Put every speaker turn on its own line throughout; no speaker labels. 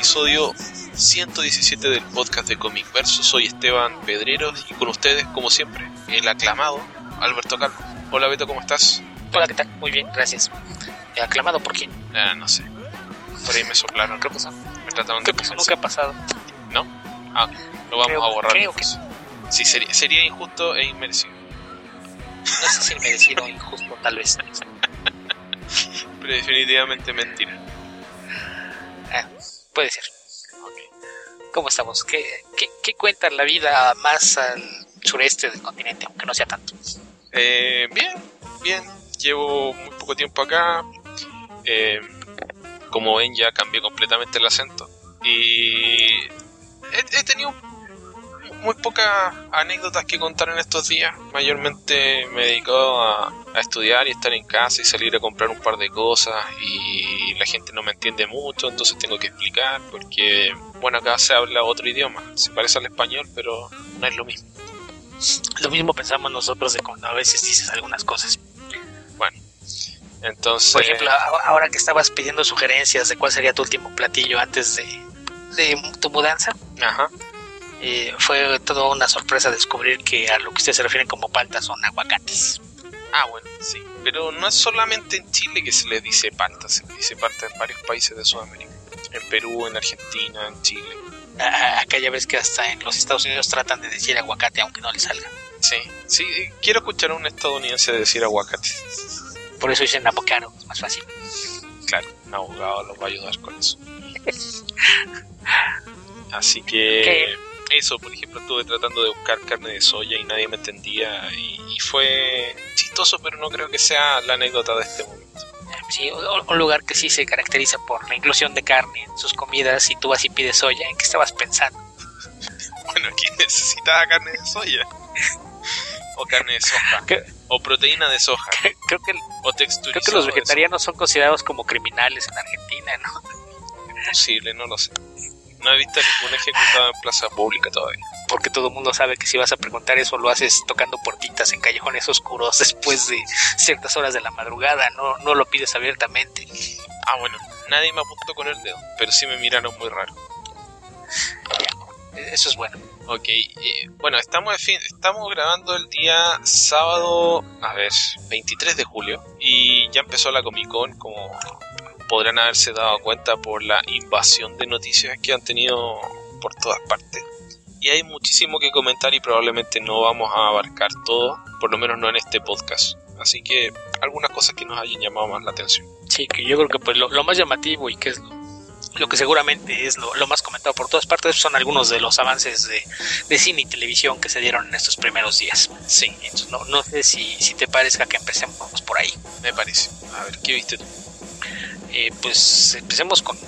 117 del podcast de Comic Verso. Soy Esteban Pedreros y con ustedes, como siempre, el aclamado Alberto Carlos. Hola Beto, ¿cómo estás?
Hola, ¿qué tal? Muy bien, gracias. ¿Aclamado por quién?
Ah, no sé. Por ahí me soplaron.
¿Qué pasó?
Me trataron
¿Qué
de
pasó? Nunca ha pasado.
¿No? Ah, lo vamos
Creo-
a borrar.
creo que-
entonces. Sí, sería, sería injusto e inmerecido.
No sé si merecido o injusto, tal vez.
Pero definitivamente mentira.
Ah, puede ser. ¿Cómo estamos? ¿Qué, qué, qué cuenta la vida más al sureste del continente, aunque no sea tanto?
Eh, bien, bien. Llevo muy poco tiempo acá. Eh, como ven, ya cambié completamente el acento. Y he, he tenido muy pocas anécdotas que contar en estos días. Mayormente me he dedicado a, a estudiar y estar en casa y salir a comprar un par de cosas. Y la gente no me entiende mucho, entonces tengo que explicar. Porque, bueno, acá se habla otro idioma. Se parece al español, pero no es lo mismo.
Lo mismo pensamos nosotros de cuando a veces dices algunas cosas.
Bueno, entonces.
Por ejemplo, ahora que estabas pidiendo sugerencias de cuál sería tu último platillo antes de, de tu mudanza,
Ajá.
Eh, fue toda una sorpresa descubrir que a lo que ustedes se refieren como paltas son aguacates.
Ah, bueno, sí. Pero no es solamente en Chile que se le dice palta, se le dice palta en varios países de Sudamérica. En Perú, en Argentina, en Chile.
A- a- Acá ya ves que hasta en los Estados Unidos tratan de decir aguacate aunque no les salga.
Sí, sí, quiero escuchar a un estadounidense decir aguacate.
Por eso dicen avocado, es más fácil.
Claro, un abogado los va a ayudar con eso. Así que
¿Qué?
Eso, por ejemplo, estuve tratando de buscar carne de soya y nadie me entendía y, y fue chistoso, pero no creo que sea la anécdota de este momento.
Sí, un lugar que sí se caracteriza por la inclusión de carne en sus comidas y tú vas y pides soya, ¿en qué estabas pensando?
Bueno, aquí necesitaba carne de soya. O carne de soja.
¿Qué?
O proteína de soja.
Creo que,
O
creo que los vegetarianos son considerados como criminales en Argentina, ¿no?
Posible, no lo sé. No he visto ningún ejecutado en plaza pública todavía.
Porque todo el mundo sabe que si vas a preguntar eso lo haces tocando puertitas en callejones oscuros después de ciertas horas de la madrugada, no, no lo pides abiertamente.
Ah, bueno, nadie me apuntó con el dedo, pero sí me miraron muy raro.
Eso es bueno.
Ok, eh, bueno, estamos, fin, estamos grabando el día sábado, a ver, 23 de julio, y ya empezó la Comic Con, como podrán haberse dado cuenta por la invasión de noticias que han tenido por todas partes. Y hay muchísimo que comentar y probablemente no vamos a abarcar todo, por lo menos no en este podcast. Así que algunas cosas que nos hayan llamado más la atención.
Sí, que yo creo que pues lo, lo más llamativo y que es lo, lo que seguramente es lo, lo más comentado por todas partes son algunos de los avances de, de cine y televisión que se dieron en estos primeros días. Sí, entonces no, no sé si, si te parezca que empecemos por ahí.
Me parece. A ver, ¿qué viste tú?
Eh, pues empecemos con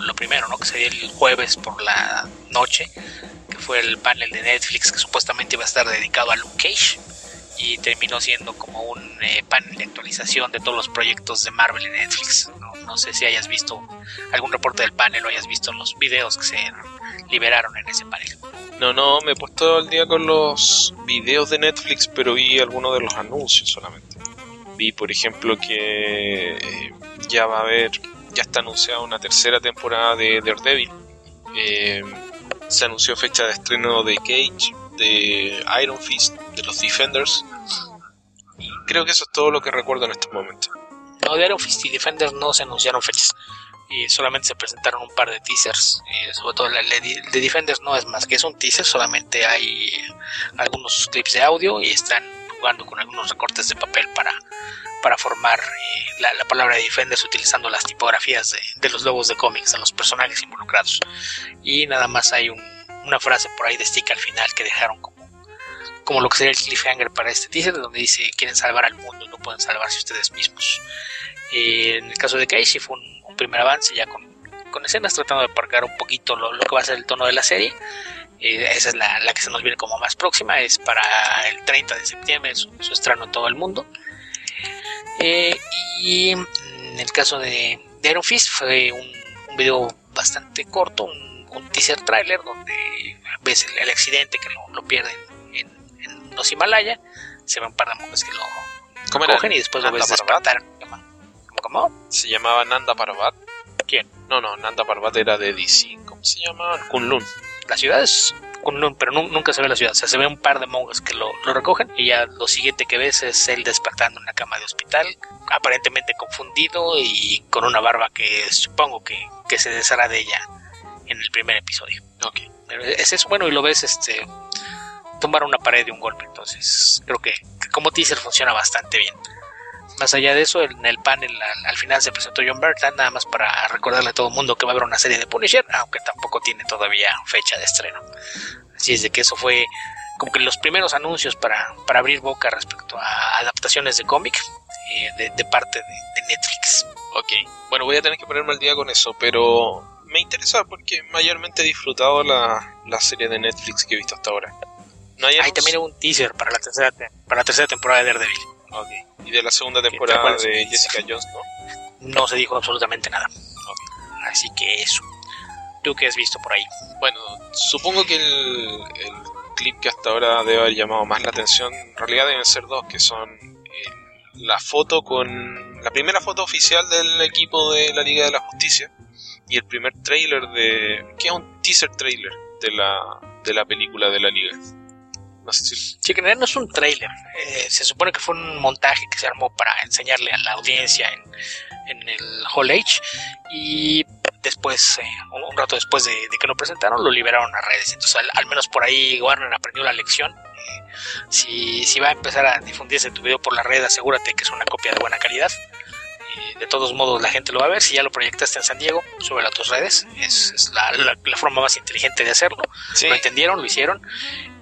lo, primero, ¿no? Que sería el jueves por la noche, que fue el panel de Netflix que supuestamente iba a estar dedicado a Luke Cage y terminó siendo como un eh, panel de actualización de todos los proyectos de Marvel en Netflix. No, sé si hayas visto algún reporte del panel o hayas visto los videos que se liberaron en ese panel.
No, no, me he puesto al día con los videos de Netflix, pero vi algunos de los anuncios solamente. Vi, por ejemplo, que eh, ya va a haber, ya está anunciada una tercera temporada de Daredevil. Eh, se anunció fecha de estreno de Cage, de Iron Fist, de los Defenders. Y creo que eso es todo lo que recuerdo en estos momentos.
No, de Iron Fist y Defenders no se anunciaron fechas. Y solamente se presentaron un par de teasers. eh, sobre todo la de de Defenders no es más que es un teaser. Solamente hay algunos clips de audio y están jugando con algunos recortes de papel para, para formar eh, la, la palabra Defenders utilizando las tipografías de, de los logos de cómics de los personajes involucrados. Y nada más hay un- una frase por ahí de stick al final que dejaron como, como lo que sería el cliffhanger para este teaser, donde dice quieren salvar al mundo, no pueden salvarse ustedes mismos. Eh, en el caso de Casey fue un, un primer avance ya con, con escenas tratando de parcar un poquito lo, lo que va a ser el tono de la serie. Eh, esa es la, la que se nos viene como más próxima, es para el 30 de septiembre, su, su estreno en todo el mundo. Eh, y en el caso de, de Iron Fist fue un, un video bastante corto, un, un teaser trailer donde ves el, el accidente que lo, lo pierden en, en los Himalaya, se ve un par de monjes que lo
¿Cómo era?
cogen y después lo ves despertar. ¿Cómo?
Se llamaba Nanda Parbat.
¿Quién?
No, no, Nanda Parbat era de DC. ¿Cómo se llama? Kunlun.
La ciudad es pero nu- nunca se ve la ciudad. O sea, se ve un par de monjes que lo, lo recogen y ya lo siguiente que ves es él despertando en una cama de hospital, aparentemente confundido y con una barba que supongo que, que se deshará de ella en el primer episodio.
Ok.
Pero es eso, bueno, y lo ves este tumbar una pared de un golpe. Entonces, creo que, que como teaser funciona bastante bien. Más allá de eso, en el panel al, al final se presentó John Bertrand, nada más para recordarle a todo el mundo que va a haber una serie de Punisher, aunque tampoco tiene todavía fecha de estreno. Así es de que eso fue como que los primeros anuncios para, para abrir boca respecto a adaptaciones de cómic eh, de, de parte de, de Netflix.
Ok. Bueno, voy a tener que ponerme al día con eso, pero me interesa porque mayormente he disfrutado la, la serie de Netflix que he visto hasta ahora. No hay
también un teaser para la tercera, te- para la tercera temporada de Daredevil.
Ok. Y de la segunda
¿cuál
temporada de Jessica Jones, ¿no?
No se dijo absolutamente nada. Así que eso. ¿Tú qué has visto por ahí?
Bueno, supongo que el, el clip que hasta ahora debe haber llamado más la atención, en realidad deben ser dos, que son el- la foto con... La primera foto oficial del equipo de la Liga de la Justicia y el primer trailer de... que es un teaser trailer de la, de la película de la Liga. No sé si...
Sí, que en realidad no es un trailer. Eh, se supone que fue un montaje que se armó para enseñarle a la audiencia en, en el Hall H. Y después, eh, un, rato después de, de que lo presentaron, lo liberaron a redes. Entonces, al, al menos por ahí Warner aprendió la lección. Eh, si, si va a empezar a difundirse tu video por la red, asegúrate que es una copia de buena calidad. Eh, de todos modos, la gente lo va a ver. Si ya lo proyectaste en San Diego, súbelo a tus redes. Es, es la, la- la forma más inteligente de hacerlo
Sí,
lo entendieron, lo hicieron.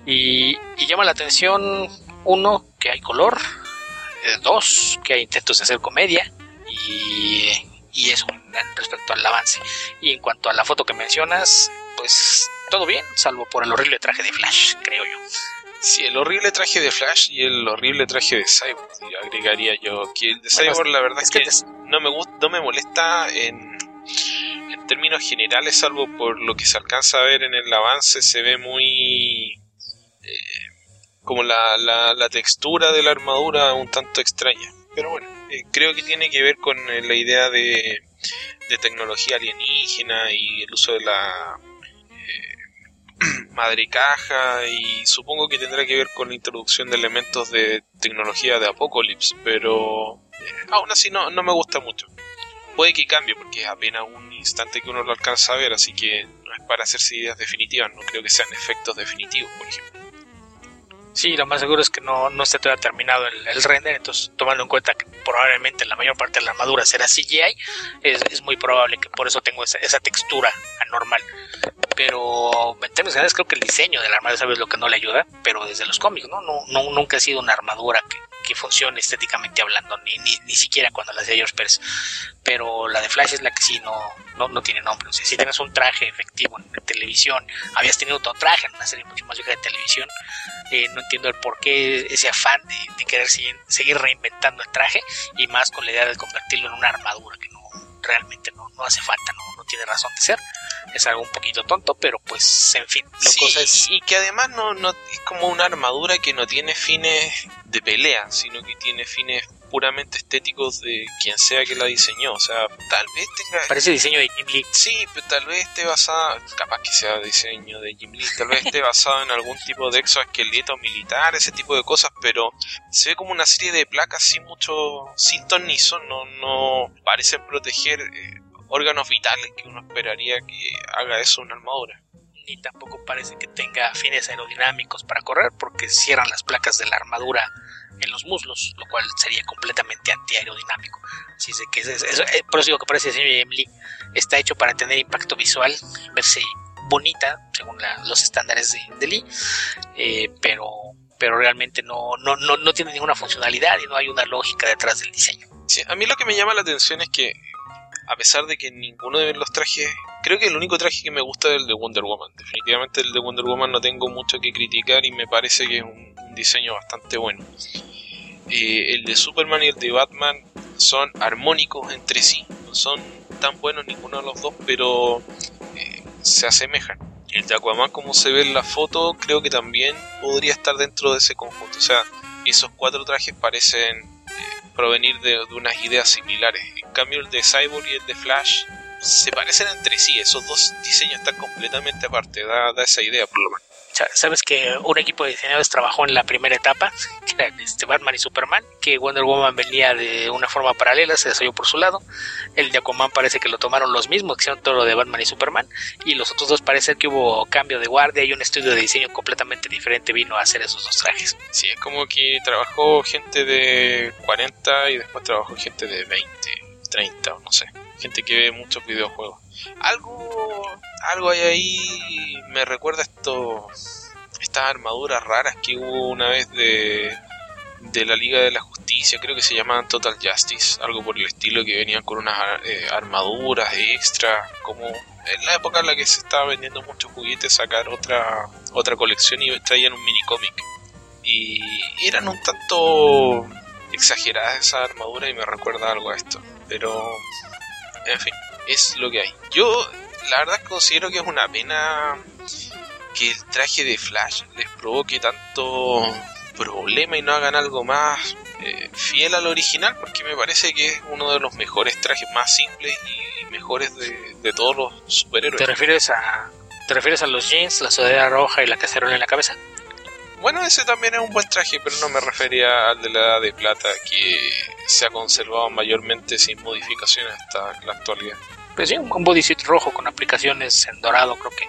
Y, y llama la atención, uno, que hay color, eh, dos, que hay intentos de hacer comedia, y, y eso respecto al avance. Y en cuanto a la foto que mencionas, pues todo bien, salvo por el horrible traje de Flash, creo yo.
sí, el horrible traje de Flash y el horrible traje de Cyborg. agregaría yo que el de
Bueno,
Cyborg la verdad
Es que
que
te-
no me gusta, no me molesta en, en términos generales, salvo por lo que se alcanza a ver en el avance, se ve muy como la, la, la textura de la armadura un tanto extraña. Pero bueno, eh, creo que tiene que ver con eh, la idea de, tecnología alienígena y el uso de la eh, madre caja y supongo que tendrá que ver con la introducción de elementos de tecnología de Apocalypse, pero eh, aún así no, no me gusta mucho. Puede que cambie porque es apenas un instante que uno lo alcanza a ver, así que no es para hacerse ideas definitivas, no creo que sean efectos definitivos, por ejemplo.
Sí, lo más seguro es que no, no esté todavía terminado el, render, entonces tomando en cuenta que probablemente la mayor parte de la armadura será CGI, es, es muy probable que por eso tengo esa, esa textura anormal. Pero en términos generales creo que el diseño de la armadura sabes lo que no le ayuda, pero desde los cómics, no, no nunca ha sido una armadura que, que funcione estéticamente hablando, ni, ni, ni siquiera cuando la hacía George Pérez. Pero la de Flash es la que sí no, no, no tiene nombre. O sea, si tienes un traje efectivo en, televisión, habías tenido otro traje en una serie mucho más vieja de televisión, eh, no entiendo el por qué ese afán de, de querer seguir, seguir reinventando el traje y más con la idea de convertirlo en una armadura que no realmente no, no hace falta, no, no tiene razón de ser. Es algo un poquito tonto, pero pues en fin, la
Sí,
cosa es...
y que además no, no es como una armadura que no tiene fines de pelea, sino que tiene fines puramente estéticos de quien sea que la diseñó. O sea, tal vez tenga
Parece diseño de Jim Lee.
Sí, pero tal vez esté basada, capaz que sea diseño de Jim Lee, tal vez esté basado en algún tipo de exoesqueleto militar, ese tipo de cosas, pero se ve como una serie de placas sin mucho, sin ton ni son, no, no parecen proteger eh, órganos vitales que uno esperaría que haga eso una armadura.
Ni tampoco parece que tenga fines aerodinámicos para correr, porque cierran las placas de la armadura en los muslos, lo cual sería completamente antiaerodinámico. Así que es, es- es- por eso digo que parece Jim Lee. Está hecho para tener impacto visual, verse bonita, según la- los estándares de, de Lee, eh, pero, pero realmente no, no, no, no tiene ninguna funcionalidad y no hay una lógica detrás del diseño.
Sí, a mí lo que me llama la atención es que, a pesar de que ninguno de los trajes, creo que el único traje que me gusta es el de Wonder Woman. Definitivamente el de Wonder Woman no tengo mucho que criticar y me parece que es un, diseño bastante bueno. Eh, el de Superman y el de Batman son armónicos entre sí, no son tan buenos ninguno de los dos, pero eh, se asemejan. El de Aquaman, como se ve en la foto, creo que también podría estar dentro de ese conjunto. O sea, esos cuatro trajes parecen provenir de, unas ideas similares. En cambio, el de Cyborg y el de Flash se parecen entre sí, esos dos diseños están completamente aparte, da, da esa idea por lo menos.
Sabes que un equipo de diseñadores trabajó en la primera etapa, que era este Batman y Superman, que Wonder Woman venía de una forma paralela, se desarrolló por su lado. El de Aquaman parece que lo tomaron los mismos, que hicieron todo lo de Batman y Superman. Y los otros dos parece que hubo cambio de guardia y un estudio de diseño completamente diferente vino a hacer esos dos trajes.
Sí, es como que trabajó gente de 40 y después trabajó gente de 20, 30 o no sé. Gente que ve muchos videojuegos. Algo, algo hay ahí, me recuerda esto, estas armaduras raras que hubo una vez de, de la Liga de la Justicia, creo que se llamaban Total Justice, algo por el estilo, que venían con unas eh, armaduras extra, como en la época en la que se estaba vendiendo muchos juguetes, sacar otra, otra colección y traían un mini cómic. Y eran un tanto exageradas esas armaduras y me recuerda algo a esto, pero en fin es lo que hay. Yo, la verdad, considero que es una pena que el traje de Flash les provoque tanto problema y no hagan algo más eh, fiel al original, porque me parece que es uno de los mejores trajes más simples y mejores de, todos los superhéroes.
¿Te refieres a, te refieres a los jeans, la sudadera roja y la cacerola en la cabeza?
Bueno, ese también es un buen traje, pero no me refería al de la edad de plata que se ha conservado mayormente sin modificaciones hasta la actualidad.
Pues sí, un bodysuit rojo con aplicaciones en dorado creo que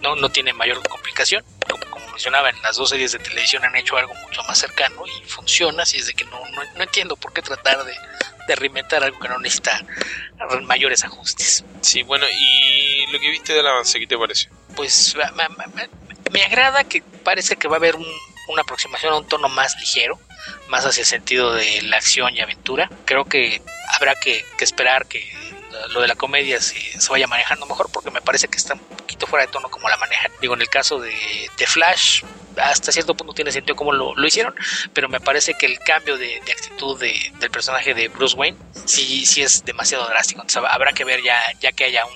no, no tiene mayor complicación. Como, como, mencionaba, en las dos series de televisión han hecho algo mucho más cercano y funciona, así es de que no, no, entiendo por qué tratar de, de reinventar algo que no necesita mayores ajustes.
Sí, bueno, ¿y lo que viste del avance, qué te pareció?
Pues me, agrada que parece que va a haber una aproximación a un tono más ligero, más hacia el sentido de la acción y aventura. Creo que habrá que, esperar que lo de la comedia se, vaya manejando mejor porque me parece que está un poquito fuera de tono como la manejan. Digo, en el caso de, Flash, hasta cierto punto tiene sentido como lo, hicieron, pero me parece que el cambio de, actitud del personaje de Bruce Wayne sí, sí es demasiado drástico. Entonces habrá que ver ya, ya que haya un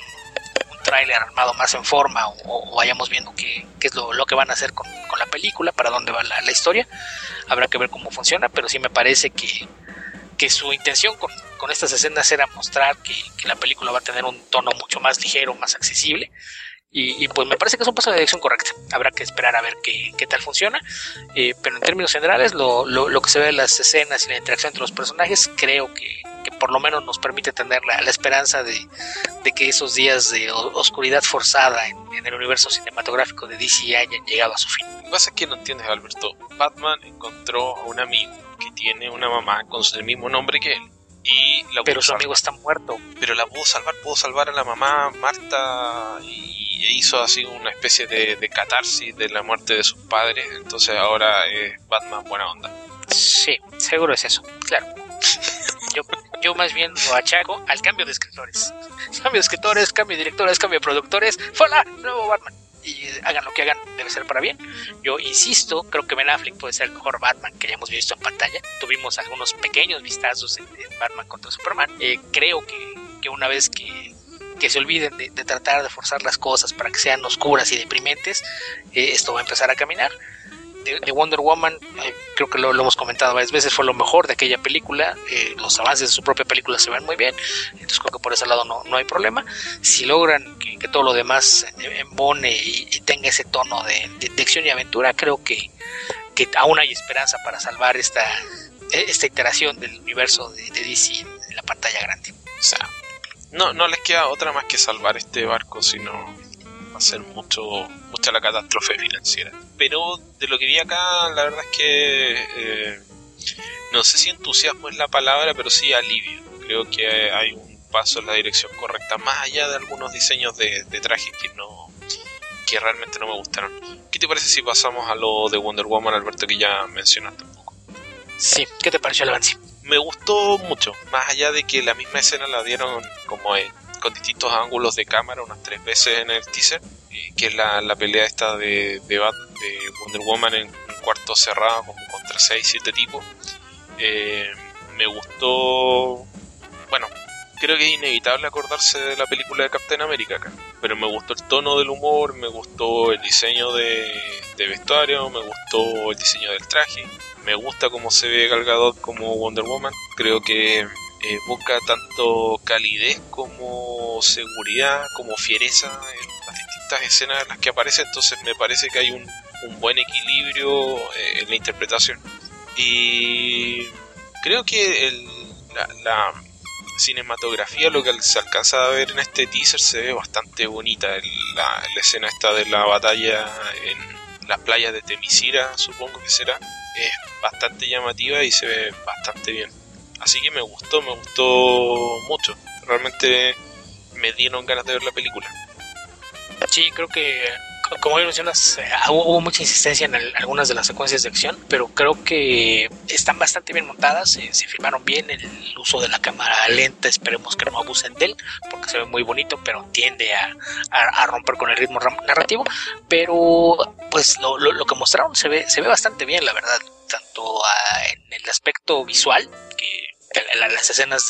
tráiler armado más en forma o, vayamos viendo qué, es lo, que van a hacer con, la película, para dónde va la, historia. Habrá que ver cómo funciona, pero sí me parece que, que su intención con, estas escenas era mostrar que, la película va a tener un tono mucho más ligero, más accesible. Y, pues me parece que es un paso de dirección correcta. Habrá que esperar a ver qué, qué tal funciona. Eh, pero en términos generales, lo, lo, que se ve en las escenas y la interacción entre los personajes, creo que, por lo menos nos permite tener la, esperanza de, que esos días de oscuridad forzada en, el universo cinematográfico de DC hayan llegado a su fin.
Lo que que no entiendes, Alberto. Batman encontró a un amigo que tiene una mamá con el mismo nombre que él. Y
pero su amigo está muerto.
Pero la pudo salvar, pudo salvar a la mamá Marta y hizo así una especie de, de catarsis de la muerte de sus padres. Entonces ahora es Batman buena onda.
Sí, seguro es eso, claro. Yo, yo más bien lo achaco al cambio de escritores. Cambio de escritores, cambio de directores, cambio de productores. ¡Fola! Nuevo Batman. Y hagan lo que hagan, debe ser para bien. Yo insisto, creo que Ben Affleck puede ser el mejor Batman que hayamos visto en pantalla. Tuvimos algunos pequeños vistazos en, Batman contra Superman. Eh, creo que, que, una vez que, que se olviden de, tratar de forzar las cosas para que sean oscuras y deprimentes, eh, esto va a empezar a caminar de, Wonder Woman, eh, creo que lo, hemos comentado varias veces, fue lo mejor de aquella película. Eh, los avances de su propia película se ven muy bien, entonces creo que por ese lado no, no hay problema. Si logran que, todo lo demás embone y, y, tenga ese tono de, acción y aventura, creo que, que aún hay esperanza para salvar esta, esta iteración del universo de, DC en, la pantalla grande.
O sea, no, no les queda otra más que salvar este barco, sino hacer mucho mucha la catástrofe financiera. Pero de lo que vi acá, la verdad es que eh, no sé si entusiasmo es la palabra, pero sí alivio. Creo que hay un paso en la dirección correcta, más allá de algunos diseños de, de trajes que no que realmente no me gustaron. ¿Qué te parece si pasamos a lo de Wonder Woman, Alberto, que ya mencionaste un poco?
Sí, ¿qué te pareció el avance?
Me gustó mucho, más allá de que la misma escena la dieron como con distintos ángulos de cámara unas tres veces en el teaser, que es la, la pelea esta de, de, de, Wonder Woman en un cuarto cerrado como contra 6, 7 tipos. Eh, me gustó, bueno, creo que es inevitable acordarse de la película de Captain America acá, pero me gustó el tono del humor, me gustó el diseño de, de vestuario, me gustó el diseño del traje, me gusta cómo se ve Gal Gadot como Wonder Woman, creo que evoca tanto calidez como seguridad, como fiereza en las distintas escenas en las que aparece, entonces me parece que hay un, buen equilibrio eh, en la interpretación. Y creo que el, la, cinematografía, lo que se alcanza a ver en este teaser, se ve bastante bonita. La, la escena esta de la batalla en las playas de Temisira, supongo que será, es bastante llamativa y se ve bastante bien. Así que me gustó, me gustó mucho. Realmente me dieron ganas de ver la película.
Sí, creo que como mencionas, eh, hubo mucha insistencia en algunas de las secuencias de acción, pero creo que están bastante bien montadas, eh, se filmaron bien, el uso de la cámara lenta, esperemos que no abusen de él, porque se ve muy bonito, pero tiende a, a, romper con el ritmo narrativo, pero pues lo, lo, que mostraron se ve, se ve bastante bien, la verdad, tanto ah, en el aspecto visual, que las escenas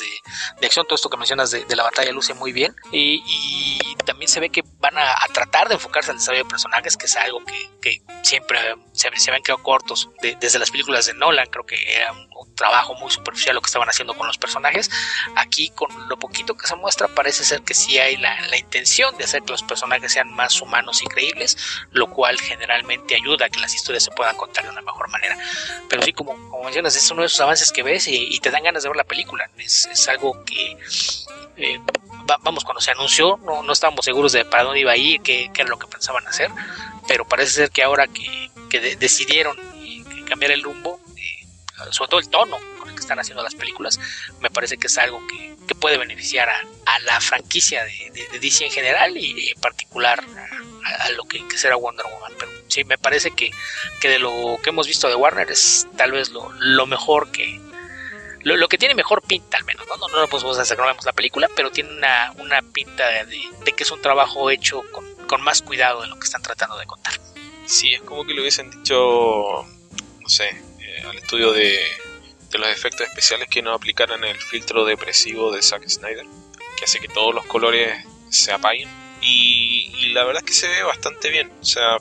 de, acción, todo esto que mencionas de, la batalla luce muy bien. Y, también se ve que van a, tratar de enfocarse al desarrollo de personajes, que es algo que, siempre se, se habían quedado cortos desde las películas de Nolan. Creo que era un, trabajo muy superficial lo que estaban haciendo con los personajes. Aquí, con lo poquito que se muestra, parece ser que sí hay la, intención de hacer que los personajes sean más humanos y creíbles, lo cual generalmente ayuda a que las historias se puedan contar de una mejor manera. Pero sí, como, como mencionas, es uno de esos avances que ves y, te dan ganas de ver la película. Es, algo que, eh, vamos, cuando se anunció, no, no estábamos seguros de para dónde iba a ir, qué, era lo que pensaban hacer, pero parece ser que ahora que, decidieron cambiar el rumbo, eh, sobre todo el tono con el que están haciendo las películas, me parece que es algo que, puede beneficiar a, la franquicia de, DC en general y en particular a, lo que, será Wonder Woman. Pero sí, me parece que, que de lo que hemos visto de Warner es tal vez lo, lo mejor que, lo, que tiene mejor pinta al menos, ¿no? No, no lo podemos hacer, no vemos la película, pero tiene una, una pinta de, que es un trabajo hecho con, con, más cuidado de lo que están tratando de contar.
Sí, es como que lo hubiesen dicho, no sé, eh, al estudio de, de los efectos especiales que no aplicaran el filtro depresivo de Zack Snyder, que hace que todos los colores se apaguen. Y, la verdad es que se ve bastante bien, o sea,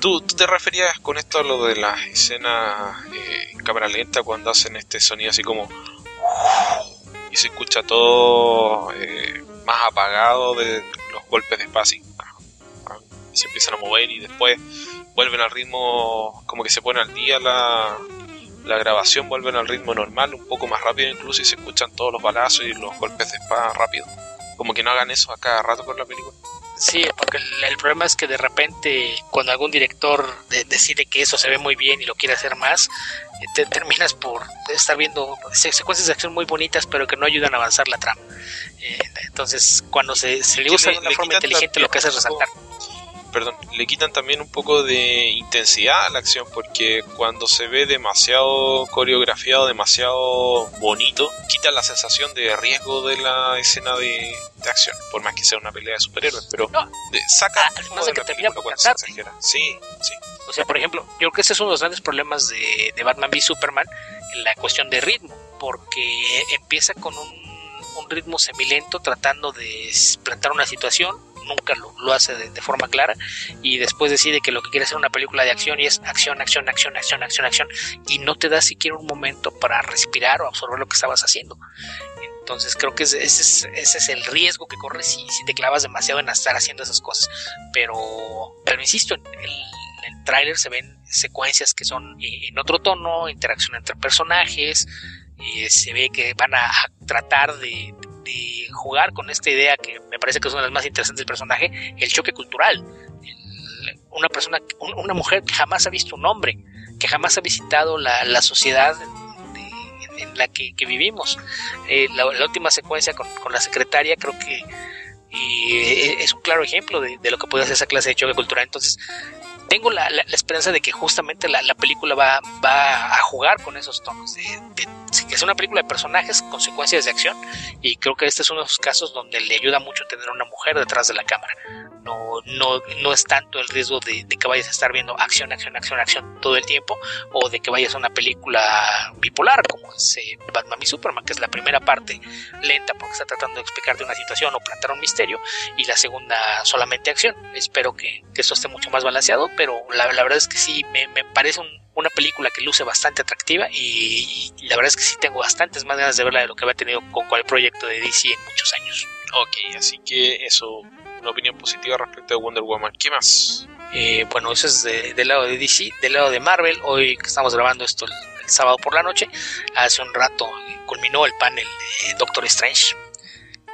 ¿Tú, te referías con esto a lo de las escenas eh, en cámara lenta cuando hacen este sonido así como... Y se escucha todo eh, más apagado de los golpes de espacio. Y se empiezan a mover y después vuelven al ritmo, como que se pone al día la, la grabación, vuelven al ritmo normal, un poco más rápido incluso y se escuchan todos los balazos y los golpes de espada rápido. Como que no hagan eso a cada rato con la película.
Sí, porque el, problema es que de repente cuando algún director decide que eso se ve muy bien y lo quiere hacer más, eh, te terminas por estar viendo secuencias de acción muy bonitas pero que no ayudan a avanzar la trama. Eh, entonces cuando se, le usa de una forma inteligente lo que hace es resaltar
perdón, le quitan también un poco de intensidad a la acción porque cuando se ve demasiado coreografiado, demasiado bonito, quita la sensación de riesgo de la escena de, acción, por más que sea una pelea de superhéroes, pero saca
ah, además de que termina por
Sí, sí.
O sea, por ejemplo, yo creo que ese es uno de los grandes problemas de, de Batman v Superman en la cuestión de ritmo, porque empieza con un un ritmo semilento tratando de plantar una situación nunca lo, hace de, forma clara y después decide que lo que quiere es una película de acción y es acción, acción, acción, acción, acción, acción y no te da siquiera un momento para respirar o absorber lo que estabas haciendo. Entonces creo que ese es, ese es el riesgo que corres si, te clavas demasiado en estar haciendo esas cosas. Pero, pero insisto, el, el tráiler se ven secuencias que son en otro tono, interacción entre personajes, eh, se ve que van a tratar de, jugar con esta idea que me parece que es una de las más interesantes del personaje, el choque cultural. una persona, una mujer que jamás ha visto un hombre, que jamás ha visitado la, sociedad en, la que, vivimos. Eh, la, última secuencia con, la secretaria creo que eh, es un claro ejemplo de, lo que puede hacer esa clase de choque cultural. Entonces, tengo la, esperanza de que justamente la, película va, va, a jugar con esos tonos, de, es una película de personajes, consecuencias de acción, y creo que este es uno de esos casos donde le ayuda mucho tener una mujer detrás de la cámara. No, no, no es tanto el riesgo de, que vayas a estar viendo acción, acción, acción, acción todo el tiempo, o de que vayas a una película bipolar, como es eh, Batman y Superman, que es la primera parte lenta porque está tratando de explicarte una situación o plantar un misterio, y la segunda solamente acción. Espero que, que esto esté mucho más balanceado, pero la, verdad es que sí, me, parece una película que luce bastante atractiva y, y, la verdad es que sí tengo bastantes más ganas de verla de lo que había tenido con cual proyecto de DC en muchos años.
Ok, así que eso, una opinión positiva respecto de Wonder Woman. ¿Qué más?
Eh, bueno, eso es del lado de DC, del lado de Marvel. Hoy que estamos grabando esto el, sábado por la noche, hace un rato culminó el panel de Doctor Strange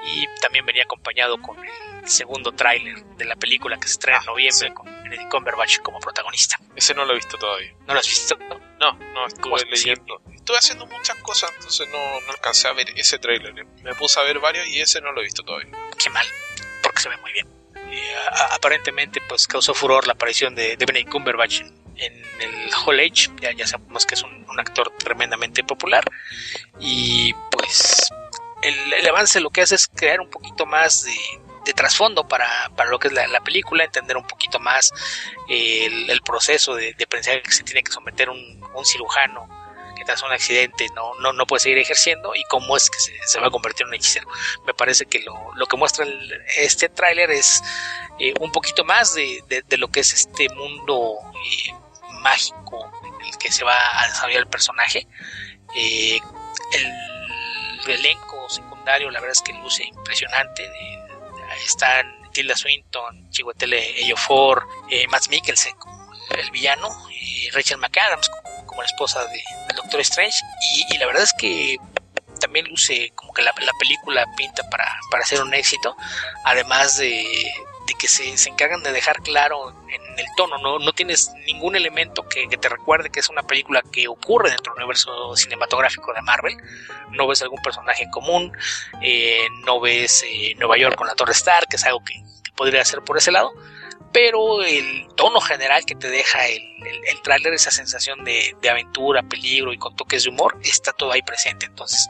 y también venía acompañado con el segundo tráiler de la película que se estrena en ah, noviembre con Benedict Cumberbatch como protagonista.
Ese no lo he visto todavía.
¿No lo has visto?
No, no, estuve leyendo. Estuve haciendo muchas cosas, entonces no, no alcancé a ver ese tráiler. Me puse a ver varios y ese no lo he visto todavía.
Qué mal, porque se ve muy bien. aparentemente pues causó furor la aparición de, de Benedict Cumberbatch en, el Hall Age, ya, ya sabemos que es un, actor tremendamente popular y pues el, avance lo que hace es crear un poquito más de, trasfondo para, lo que es la, película, entender un poquito más el, proceso de, de pensar que se tiene que someter un, cirujano un accidente no, no, no puede seguir ejerciendo y cómo es que se, va a convertir en un hechicero. Me parece que lo, lo que muestra este tráiler es eh, un poquito más de, de, lo que es este mundo eh, mágico en el que se va a desarrollar el personaje. Eh, el, elenco secundario, la verdad es que luce impresionante. están Tilda Swinton, Chiwetel Ejiofor, Matt Mikkelsen el villano, Rachel McAdams como, la esposa de, del Doctor Strange. Y, la verdad es que también luce como que la, la película pinta para, para ser un éxito, además de, que se, se, encargan de dejar claro en el tono, no, no tienes ningún elemento que, te recuerde que es una película que ocurre dentro del universo cinematográfico de Marvel, no ves algún personaje común, eh, no ves eh, Nueva York con la Torre Star, que es algo que, que podría ser por ese lado, pero el tono general que te deja el, el, tráiler, esa sensación de, aventura, peligro y con toques de humor, está todo ahí presente. Entonces,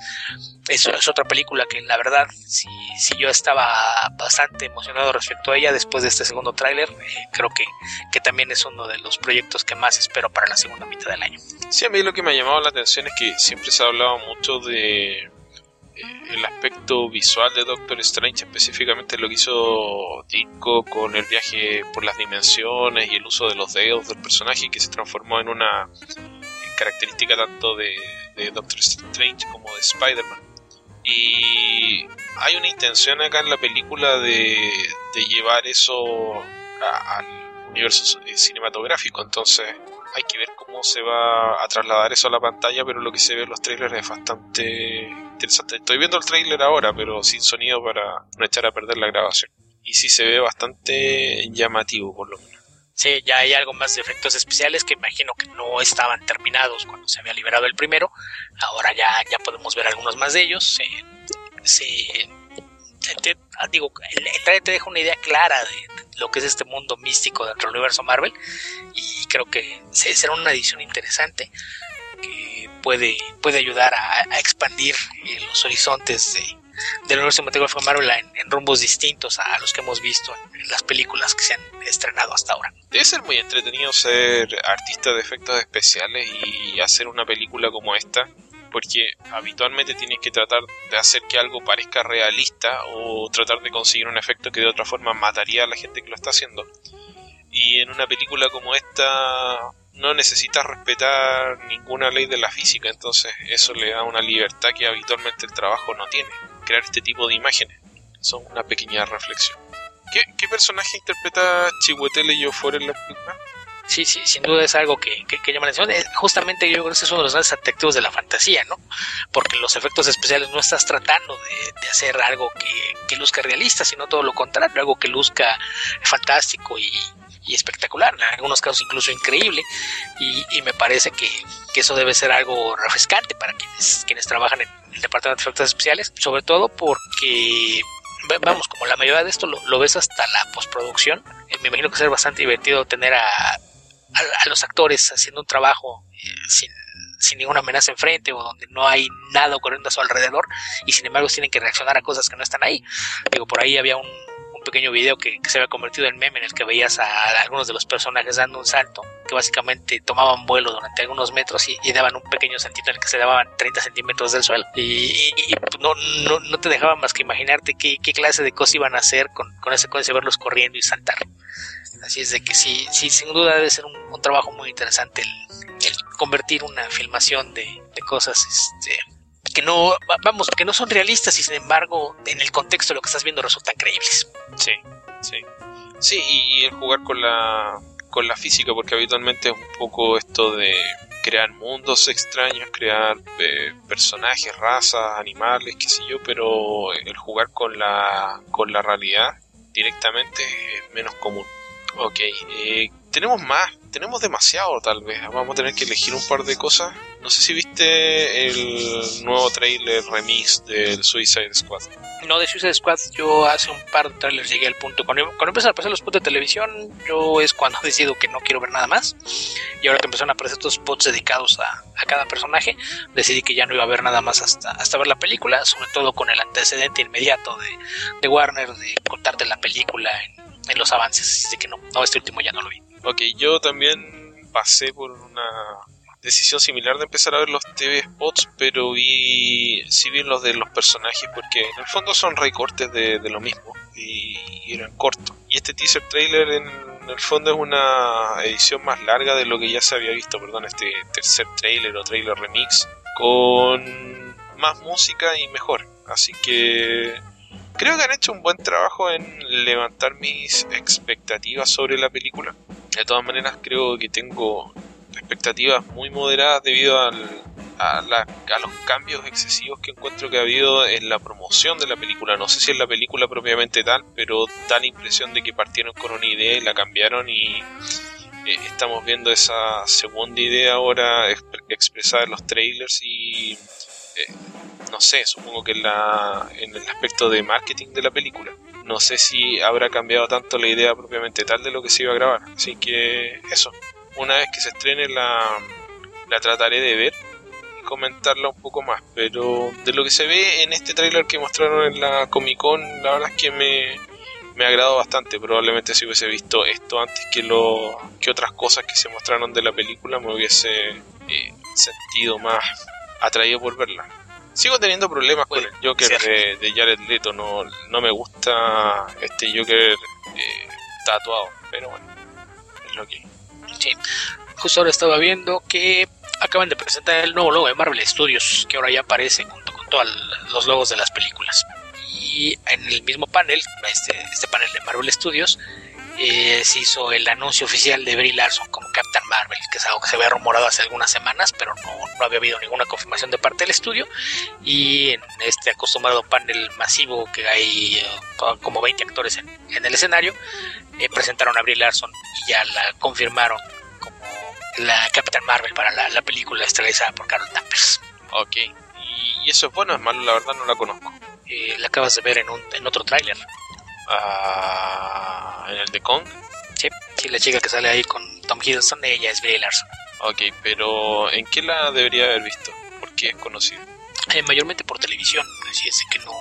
eso es otra película que la verdad, si, si yo estaba bastante emocionado respecto a ella después de este segundo tráiler, eh, creo que, que también es uno de los proyectos que más espero para la segunda mitad del año.
Sí, a mí lo que me ha llamado la atención es que siempre se ha hablado mucho de el aspecto visual de Doctor Strange, específicamente lo que hizo Ditko con el viaje por las dimensiones y el uso de los dedos del personaje que se transformó en una característica tanto de, Doctor Strange como de Spider-Man. Y hay una intención acá en la película de, llevar eso al universo cinematográfico, entonces hay que ver cómo se va a trasladar eso a la pantalla, pero lo que se ve en los trailers es bastante interesante. Estoy viendo el trailer ahora, pero sin sonido para no echar a perder la grabación. Y sí se ve bastante llamativo, por lo menos.
Sí, ya hay algo más de efectos especiales que imagino que no estaban terminados cuando se había liberado el primero. Ahora ya, ya podemos ver algunos más de ellos. se, digo, el, trailer te deja una idea clara de, lo que es este mundo místico dentro del universo Marvel y creo que será una edición interesante que puede, puede ayudar a, expandir eh, los horizontes del universo cinematográfico Marvel en, rumbos distintos a los que hemos visto en, las películas que se han estrenado hasta ahora.
Debe ser muy entretenido ser artista de efectos especiales y hacer una película como esta, porque habitualmente tienes que tratar de hacer que algo parezca realista o tratar de conseguir un efecto que de otra forma mataría a la gente que lo está haciendo. Y en una película como esta no necesitas respetar ninguna ley de la física, entonces eso le da una libertad que habitualmente el trabajo no tiene. Crear este tipo de imágenes. Son una pequeña reflexión. ¿Qué, personaje interpreta Chihuetele y fuera en la película?
Sí, sí, sin duda es algo que, que, llama la atención. Justamente yo creo que ese es uno de los grandes atractivos de la fantasía, ¿no? Porque los efectos especiales no estás tratando de, hacer algo que, que, luzca realista, sino todo lo contrario, algo que luzca fantástico y, y espectacular, en algunos casos incluso increíble, y, me parece que, eso debe ser algo refrescante para quienes, quienes trabajan en el departamento de efectos especiales, sobre todo porque vamos, como la mayoría de esto lo, ves hasta la postproducción, eh, me imagino que ser bastante divertido tener a, a, los actores haciendo un trabajo eh, sin, sin ninguna amenaza enfrente o donde no hay nada ocurriendo a su alrededor y sin embargo tienen que reaccionar a cosas que no están ahí. Digo, por ahí había un, pequeño video que, se había convertido en meme en el que veías a, algunos de los personajes dando un salto, que básicamente tomaban vuelo durante algunos metros y, daban un pequeño saltito en el que se daban 30 centímetros del suelo. Y, no, no, no, te dejaban más que imaginarte qué, qué clase de cosas iban a hacer con, con esa de verlos corriendo y saltar. Así es de que sí, sí, sin duda debe ser un, trabajo muy interesante el, convertir una filmación de, cosas este, que no, vamos, que no son realistas y sin embargo en el contexto de lo que estás viendo resultan creíbles.
Sí, sí. Sí, y el jugar con la, con la física, porque habitualmente es un poco esto de crear mundos extraños, crear eh, personajes, razas, animales, qué sé yo, pero el jugar con la, con la realidad directamente es menos común. Ok, eh, tenemos más, tenemos demasiado tal vez. Vamos a tener que elegir un par de cosas. No sé si viste el nuevo trailer remix del Suicide Squad.
No, de Suicide Squad yo hace un par de trailers llegué al punto. Cuando, cuando empiezan a aparecer los spots de televisión, yo es cuando decido que no quiero ver nada más. Y ahora que empezaron a aparecer estos spots dedicados a, a cada personaje, decidí que ya no iba a ver nada más hasta, hasta ver la película, sobre todo con el antecedente inmediato de, de Warner de contarte la película en en los avances, así que no, no, este último ya no lo vi.
Ok, yo también pasé por una decisión similar de empezar a ver los TV spots, pero vi, sí vi los de los personajes, porque en el fondo son recortes de, de lo mismo, y, eran cortos. Y este teaser trailer en, el fondo es una edición más larga de lo que ya se había visto, perdón, este tercer trailer o trailer remix, con más música y mejor. Así que creo que han hecho un buen trabajo en levantar mis expectativas sobre la película. De todas maneras, creo que tengo expectativas muy moderadas debido al, a, los cambios excesivos que encuentro que ha habido en la promoción de la película. No sé si es la película propiamente tal, pero da la impresión de que partieron con una idea y la cambiaron y eh, estamos viendo esa segunda idea ahora expresada en los trailers y eh, no sé, supongo que en, el aspecto de marketing de la película. No sé si habrá cambiado tanto la idea propiamente tal de lo que se iba a grabar. Así que eso, una vez que se estrene la, la trataré de ver y comentarla un poco más. Pero de lo que se ve en este tráiler que mostraron en la Comic Con, la verdad es que me, me ha agradado bastante. Probablemente si hubiese visto esto antes que, lo, que otras cosas que se mostraron de la película, me hubiese eh, sentido más atraído por verla. Sigo teniendo problemas con el Joker de, Jared Leto. No, no me gusta este Joker eh, tatuado, pero bueno, es lo que.
Sí, justo ahora estaba viendo que acaban de presentar el nuevo logo de Marvel Studios, que ahora ya aparece junto con todos los logos de las películas. Y en el mismo panel, este, este panel de Marvel Studios, eh, se hizo el anuncio oficial de Brie Larson como Captain Marvel, que es algo que se había rumorado hace algunas semanas, pero no, había habido ninguna confirmación de parte del estudio. Y en este acostumbrado panel masivo que hay eh, como 20 actores en, el escenario, eh, presentaron a Brie Larson y ya la confirmaron como la Captain Marvel para la, película estelarizada por Carol Danvers.
Ok, ¿y eso es bueno es malo? La verdad no la conozco.
la acabas de ver en, un, en otro tráiler
en el de Kong.
Sí, sí, la chica que sale ahí con Tom Hiddleston, ella es Brie Larson.
Ok, pero ¿en qué la debería haber visto? ¿Por qué es conocido?
Eh, mayormente por televisión, así es que no,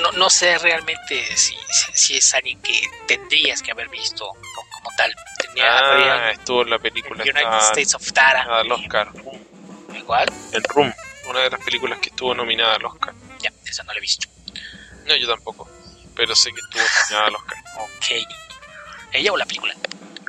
no, no, sé realmente si, si, es alguien que tendrías que haber visto como, tal.
Tenía, ah, estuvo en la película
United States of Tara.
Al Oscar.
¿Igual?
El Room, una de las películas que estuvo nominada al Oscar.
Ya, esa no la he visto.
No, yo tampoco pero sé que estuvo nominada al Oscar.
Ok. ¿Ella o la película?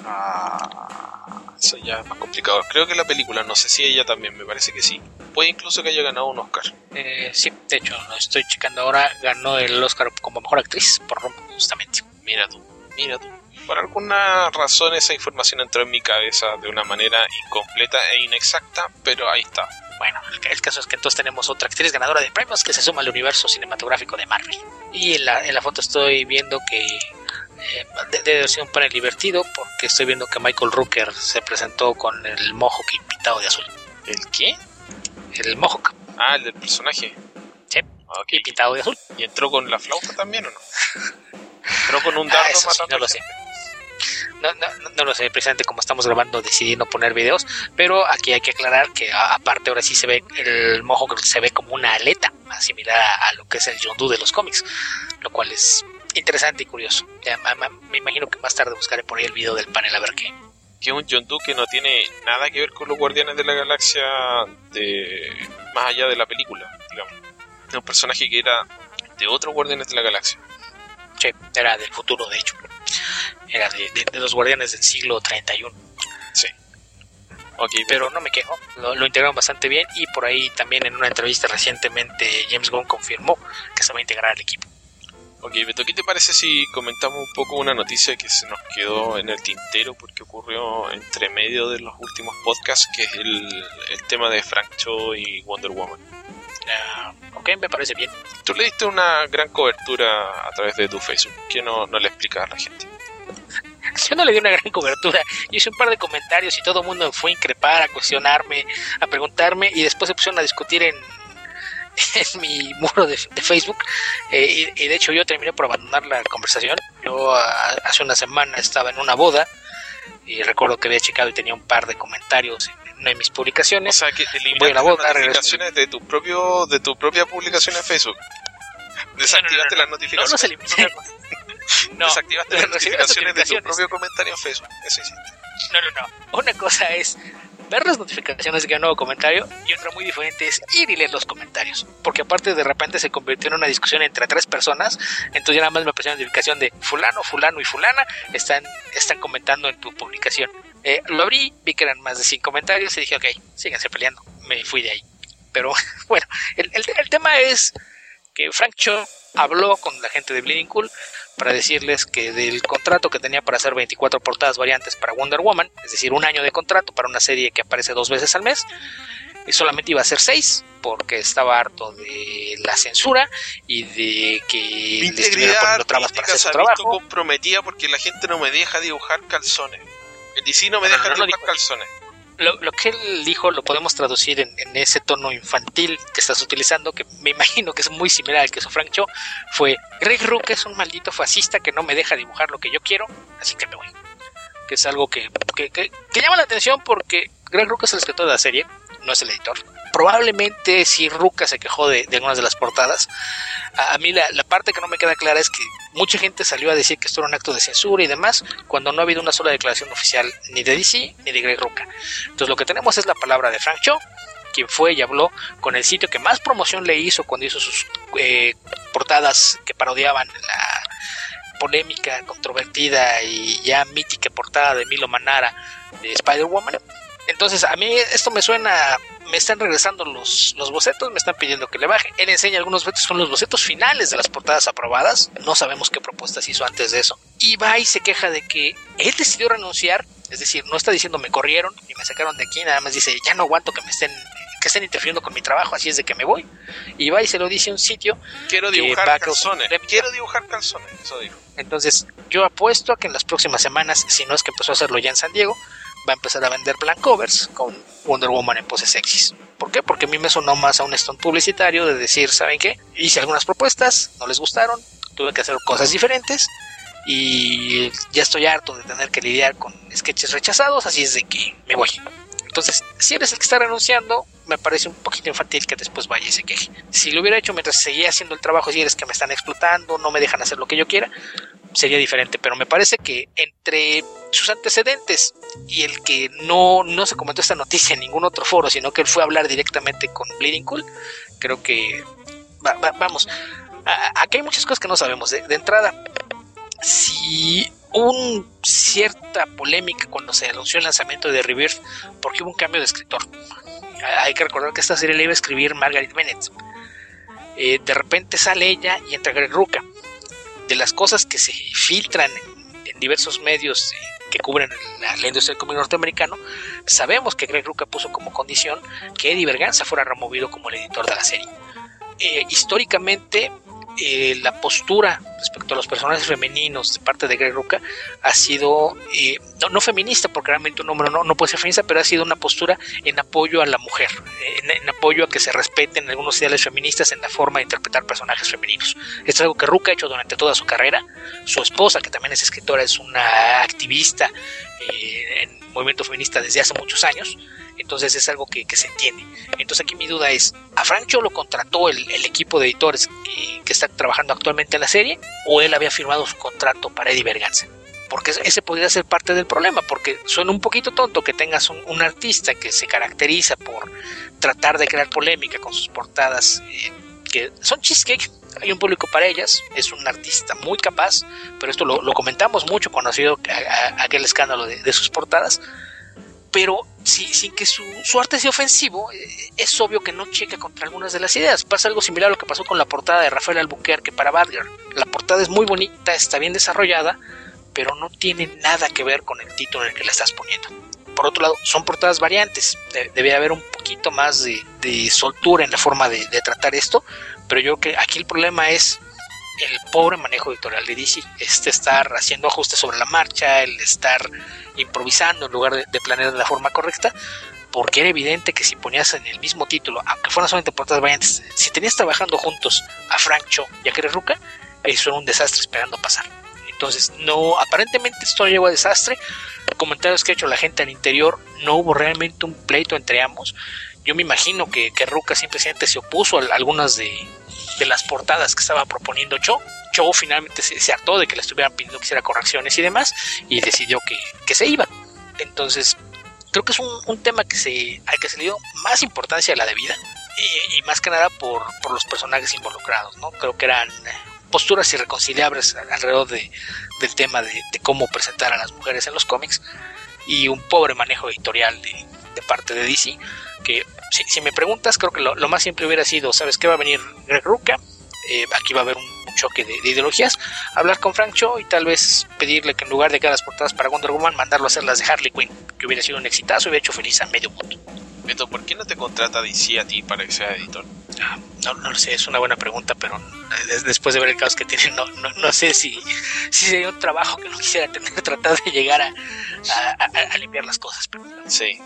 Ah, eso ya es más complicado. Creo que la película, no sé si ella también, me parece que sí. Puede incluso que haya ganado un Oscar.
Eh, sí, de hecho, lo estoy checando ahora. Ganó el Oscar como mejor actriz por Roma, justamente.
Mira tú, mira tú. Por alguna razón esa información entró en mi cabeza de una manera incompleta e inexacta, pero ahí está.
Bueno, el, caso es que entonces tenemos otra actriz ganadora de premios que se suma al universo cinematográfico de Marvel. Y en la, en la foto estoy viendo que eh, debe ser un panel divertido porque estoy viendo que Michael Rooker se presentó con el Mohawk pintado de azul.
¿El qué?
El Mohawk.
Ah, el del personaje.
Sí, okay. y pintado de azul.
¿Y entró con la flauta también o no? ¿Entró con un dardo
ah, no lo sé no, no, no, lo sé precisamente como estamos grabando decidí no poner videos, pero aquí hay que aclarar que aparte ahora sí se ve el mojo que se ve como una aleta, más similar a, lo que es el Yondu de los cómics, lo cual es interesante y curioso. Ya, me imagino que más tarde buscaré por ahí el video del panel a ver qué.
Que un Doe que no tiene nada que ver con los Guardianes de la Galaxia de más allá de la película, digamos. Es un personaje que era de otros Guardianes de la Galaxia.
Sí, era del futuro, de hecho. Era de, los Guardianes del siglo 31.
Sí.
Okay, pero no me quejo, lo, lo, integraron bastante bien y por ahí también en una entrevista recientemente James Gunn confirmó que se va a integrar al equipo.
Ok, Beto, ¿qué te parece si comentamos un poco una noticia que se nos quedó en el tintero porque ocurrió entre medio de los últimos podcasts, que es el, tema de Frank Cho y Wonder Woman?
Uh, ok, me parece bien.
Tú le diste una gran cobertura a través de tu Facebook. ¿Qué no, no le explicas a la gente?
Yo no le di una gran cobertura. Yo hice un par de comentarios y todo el mundo fue a increpar, a cuestionarme, a preguntarme y después se pusieron a discutir en en mi muro de, Facebook eh, y, de hecho yo terminé por abandonar la conversación. Yo hace una semana estaba en una boda y recuerdo que había checado y tenía un par de comentarios en una de mis publicaciones.
O sea, que eliminaste las notificaciones de tu, propio, de tu propia publicación en Facebook. Desactivaste las notificaciones. No, Desactivaste las notificaciones, de tu propio comentario en Facebook. Eso
No, no, no. Una cosa es ver las notificaciones de que hay un nuevo comentario y otra muy diferente es ir y leer los comentarios. Porque aparte de repente se convirtió en una discusión entre tres personas, entonces ya nada más me apareció una notificación de fulano, fulano y fulana están, están comentando en tu publicación. Eh, lo abrí, vi que eran más de 100 comentarios y dije, ok, síganse peleando. Me fui de ahí. Pero bueno, el, el, el tema es que Frank Cho habló con la gente de Bleeding Cool para decirles que del contrato que tenía para hacer 24 portadas variantes para Wonder Woman, es decir, un año de contrato para una serie que aparece dos veces al mes, y solamente iba a ser seis porque estaba harto de la censura y de que
le estuvieran poniendo trabas para hacer su trabajo. comprometida porque la gente no me deja dibujar calzones. El DC no me deja dibujar calzones
lo, que él dijo lo podemos traducir en, ese tono infantil que estás utilizando, que me imagino que es muy similar al que hizo Frank Cho, fue Greg Rook es un maldito fascista que no me deja dibujar lo que yo quiero, así que me voy. Que es algo que, que, llama la atención porque Greg Rook es el escritor de la serie, no es el editor. Probablemente si Ruka se quejó de, algunas de las portadas, a, mí la, la parte que no me queda clara es que mucha gente salió a decir que esto era un acto de censura y demás, cuando no ha habido una sola declaración oficial ni de DC ni de Greg Rucka. Entonces lo que tenemos es la palabra de Frank Cho, quien fue y habló con el sitio que más promoción le hizo cuando hizo sus eh, portadas que parodiaban la polémica, controvertida y ya mítica portada de Milo Manara de Spider-Woman. Entonces a mí esto me suena me están regresando los, los bocetos, me están pidiendo que le baje. Él enseña algunos bocetos, son los bocetos finales de las portadas aprobadas. No sabemos qué propuestas hizo antes de eso. Y va y se queja de que él decidió renunciar, es decir, no está diciendo me corrieron y me sacaron de aquí, nada más dice ya no aguanto que me estén que estén interfiriendo con mi trabajo, así es de que me voy. Y va y se lo dice a un sitio.
Quiero dibujar calzones. Quiero dibujar calzones, eso dijo.
Entonces, yo apuesto a que en las próximas semanas, si no es que empezó a hacerlo ya en San Diego, va a empezar a vender blank covers con Wonder Woman en poses sexys. ¿Por qué? Porque a mí me sonó más a un stunt publicitario de decir, ¿saben qué? Hice algunas propuestas, no les gustaron, tuve que hacer cosas diferentes y ya estoy harto de tener que lidiar con sketches rechazados, así es de que me voy. Entonces, si eres el que está renunciando, me parece un poquito infantil que después vaya y se queje. Si lo hubiera hecho mientras seguía haciendo el trabajo, si eres que me están explotando, no me dejan hacer lo que yo quiera, sería diferente. Pero me parece que entre sus antecedentes y el que no, no se comentó esta noticia en ningún otro foro, sino que él fue a hablar directamente con Bleeding Cool, creo que vamos, aquí hay muchas cosas que no sabemos. De, entrada, si hubo cierta polémica cuando se anunció el lanzamiento de Rebirth, porque hubo un cambio de escritor. Hay que recordar que esta serie la iba a escribir Margaret Bennett. Eh, de repente sale ella y entra Greg Ruca. De las cosas que se filtran en, diversos medios eh, que cubren la, industria del cómic norteamericano, sabemos que Greg Ruca puso como condición que Eddie Berganza fuera removido como el editor de la serie. Eh, históricamente, eh, la postura respecto a los personajes femeninos de parte de Greg Ruca ha sido, eh, no, feminista, porque realmente un hombre no, no puede ser feminista, pero ha sido una postura en apoyo a la mujer, en, apoyo a que se respeten algunos ideales feministas en la forma de interpretar personajes femeninos. Esto es algo que Ruca ha hecho durante toda su carrera. Su esposa, que también es escritora, es una activista eh, en movimiento feminista desde hace muchos años. Entonces es algo que, se entiende. Entonces aquí mi duda es, ¿a Frank Cho lo contrató el, equipo de editores que, que, está trabajando actualmente en la serie? ¿O él había firmado su contrato para Eddie Berganza? Porque ese podría ser parte del problema, porque suena un poquito tonto que tengas un, artista que se caracteriza por tratar de crear polémica con sus portadas, eh, que son cheesecake, hay un público para ellas, es un artista muy capaz, pero esto lo, comentamos mucho cuando ha sido aquel escándalo de, sus portadas, pero sin que su, arte sea ofensivo, eh, es obvio que no checa contra algunas de las ideas. Pasa algo similar a lo que pasó con la portada de Rafael Albuquerque para Badger. La portada es muy bonita, está bien desarrollada, pero no tiene nada que ver con el título en el que la estás poniendo. Por otro lado, son portadas variantes. Debe haber un poquito más de, soltura en la forma de, tratar esto, pero yo creo que aquí el problema es el pobre manejo editorial de DC, este estar haciendo ajustes sobre la marcha, el estar improvisando en lugar de, planear de la forma correcta, porque era evidente que si ponías en el mismo título, aunque fueran solamente portadas variantes, si tenías trabajando juntos a Frank Cho y a Kerry Ruka, eso era un desastre esperando pasar. Entonces, no, aparentemente esto llegó a desastre. Comentarios que ha hecho la gente al interior, no hubo realmente un pleito entre ambos. Yo me imagino que, que Ruka simplemente se opuso a algunas de, las portadas que estaba proponiendo Cho. Cho finalmente se, hartó de que le estuvieran pidiendo que hiciera correcciones y demás y decidió que, se iba. Entonces, creo que es un, tema que se, al que se le dio más importancia a la debida y, y más que nada por, por, los personajes involucrados, ¿no? Creo que eran posturas irreconciliables alrededor de, del tema de, cómo presentar a las mujeres en los cómics y un pobre manejo editorial de, parte de DC que si, me preguntas creo que lo, más simple hubiera sido sabes que va a venir Greg Rucka eh, aquí va a haber un, choque de, ideologías hablar con Frank Cho y tal vez pedirle que en lugar de que las portadas para Wonder Woman mandarlo a hacer las de Harley Quinn que hubiera sido un exitazo y hubiera hecho feliz a medio mundo
Beto, ¿por qué no te contrata DC a ti para que sea editor?
Ah, no, no lo sé, es una buena pregunta, pero eh, después de ver el caos que tiene, no, no, no sé si, si sería un trabajo que no quisiera tener, tratar de llegar a, a, limpiar las cosas.
sí.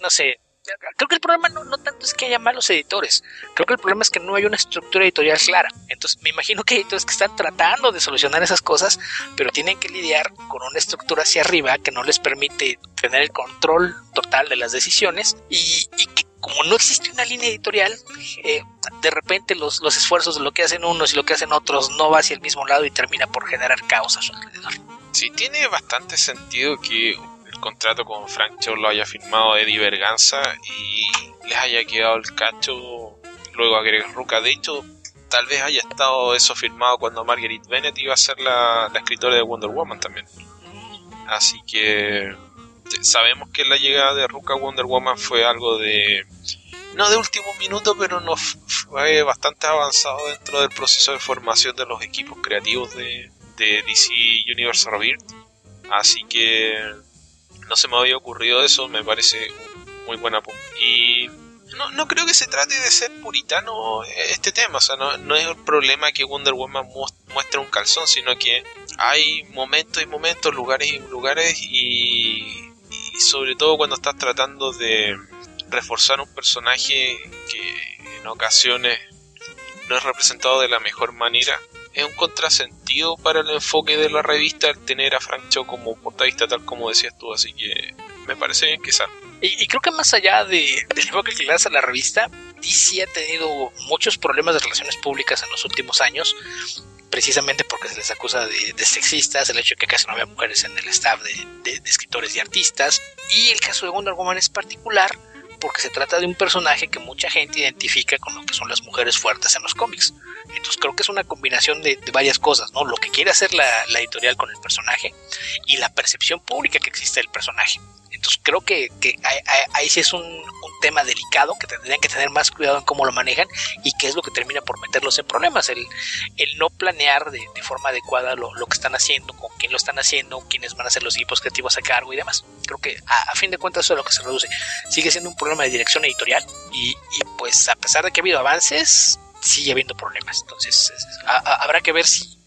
no, sé, creo que el problema no, no, tanto es que haya malos editores, creo que el problema es que no hay una estructura editorial clara. Entonces me imagino que hay editores que están tratando de solucionar esas cosas, pero tienen que lidiar con una estructura hacia arriba que no les permite tener el control total de las decisiones y, que como no existe una línea editorial, eh, de repente los, los esfuerzos de lo que hacen unos y lo que hacen otros no va hacia el mismo lado y termina por generar caos a su alrededor.
Sí, tiene bastante sentido que contrato con Frank Cho lo haya firmado Eddie Berganza y les haya quedado el cacho luego a Greg Ruca. De hecho, tal vez haya estado eso firmado cuando Marguerite Bennett iba a ser la, escritora de Wonder Woman también. Así que sabemos que la llegada de Ruka a Wonder Woman fue algo de no de último minuto, pero no fue bastante avanzado dentro del proceso de formación de los equipos creativos de, de DC Universe Rebirth. Así que no se me había ocurrido eso, me parece muy buena Y no, no creo que se trate de ser puritano este tema, o sea, no, no es el problema que Wonder Woman muestre un calzón, sino que hay momentos y momentos, lugares y lugares y, y sobre todo cuando estás tratando de reforzar un personaje que en ocasiones no es representado de la mejor manera es un contrasentido para el enfoque de la revista el tener a Frank Cho como portadista tal como decías tú, así que me parece bien que sea.
Y, creo que más allá de, del enfoque que le das a la revista, DC ha tenido muchos problemas de relaciones públicas en los últimos años, precisamente porque se les acusa de, sexistas, el hecho de que casi no había mujeres en el staff de, de escritores y artistas, y el caso de Wonder Woman es particular porque se trata de un personaje que mucha gente identifica con lo que son las mujeres fuertes en los cómics. Entonces creo que es una combinación de, varias cosas, ¿no? Lo que quiere hacer la, editorial con el personaje y la percepción pública que existe del personaje. Entonces creo que, ahí, sí es un, tema delicado que tendrían que tener más cuidado en cómo lo manejan y qué es lo que termina por meterlos en problemas. El, el no planear de, forma adecuada lo, que están haciendo, con quién lo están haciendo, quiénes van a ser los equipos creativos a cargo y demás. Creo que a, fin de cuentas eso es lo que se reduce. Sigue siendo un problema de dirección editorial y, y pues a pesar de que ha habido avances, sigue habiendo problemas. Entonces habrá que ver si,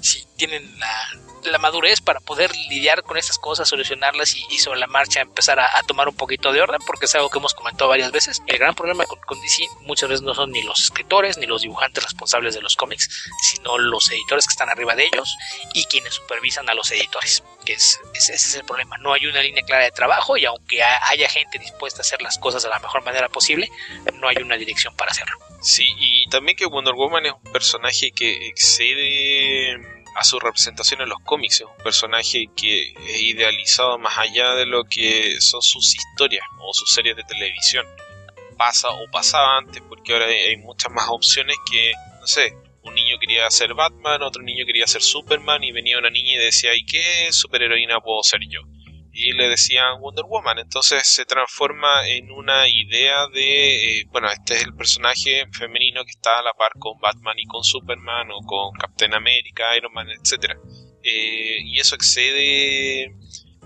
si tienen la la madurez para poder lidiar con estas cosas, solucionarlas y, sobre la marcha empezar a, tomar un poquito de orden, porque es algo que hemos comentado varias veces. El gran problema con, con, DC muchas veces no son ni los escritores ni los dibujantes responsables de los cómics, sino los editores que están arriba de ellos y quienes supervisan a los editores, que es, ese es el problema. No hay una línea clara de trabajo y aunque haya gente dispuesta a hacer las cosas de la mejor manera posible, no hay una dirección para hacerlo.
Sí, y también que Wonder Woman es un personaje que excede a su representación en los cómics. Es un personaje que es idealizado más allá de lo que son sus historias o sus series de televisión. Pasa o pasaba antes, porque ahora hay muchas más opciones que, no sé, un niño quería ser Batman, otro niño quería ser Superman y venía una niña y decía, ¿y qué superheroína puedo ser yo? Y le decían Wonder Woman. Entonces se transforma en una idea de, eh, bueno, este es el personaje femenino que está a la par con Batman y con Superman o con Captain America, Iron Man, etc. Eh, y eso excede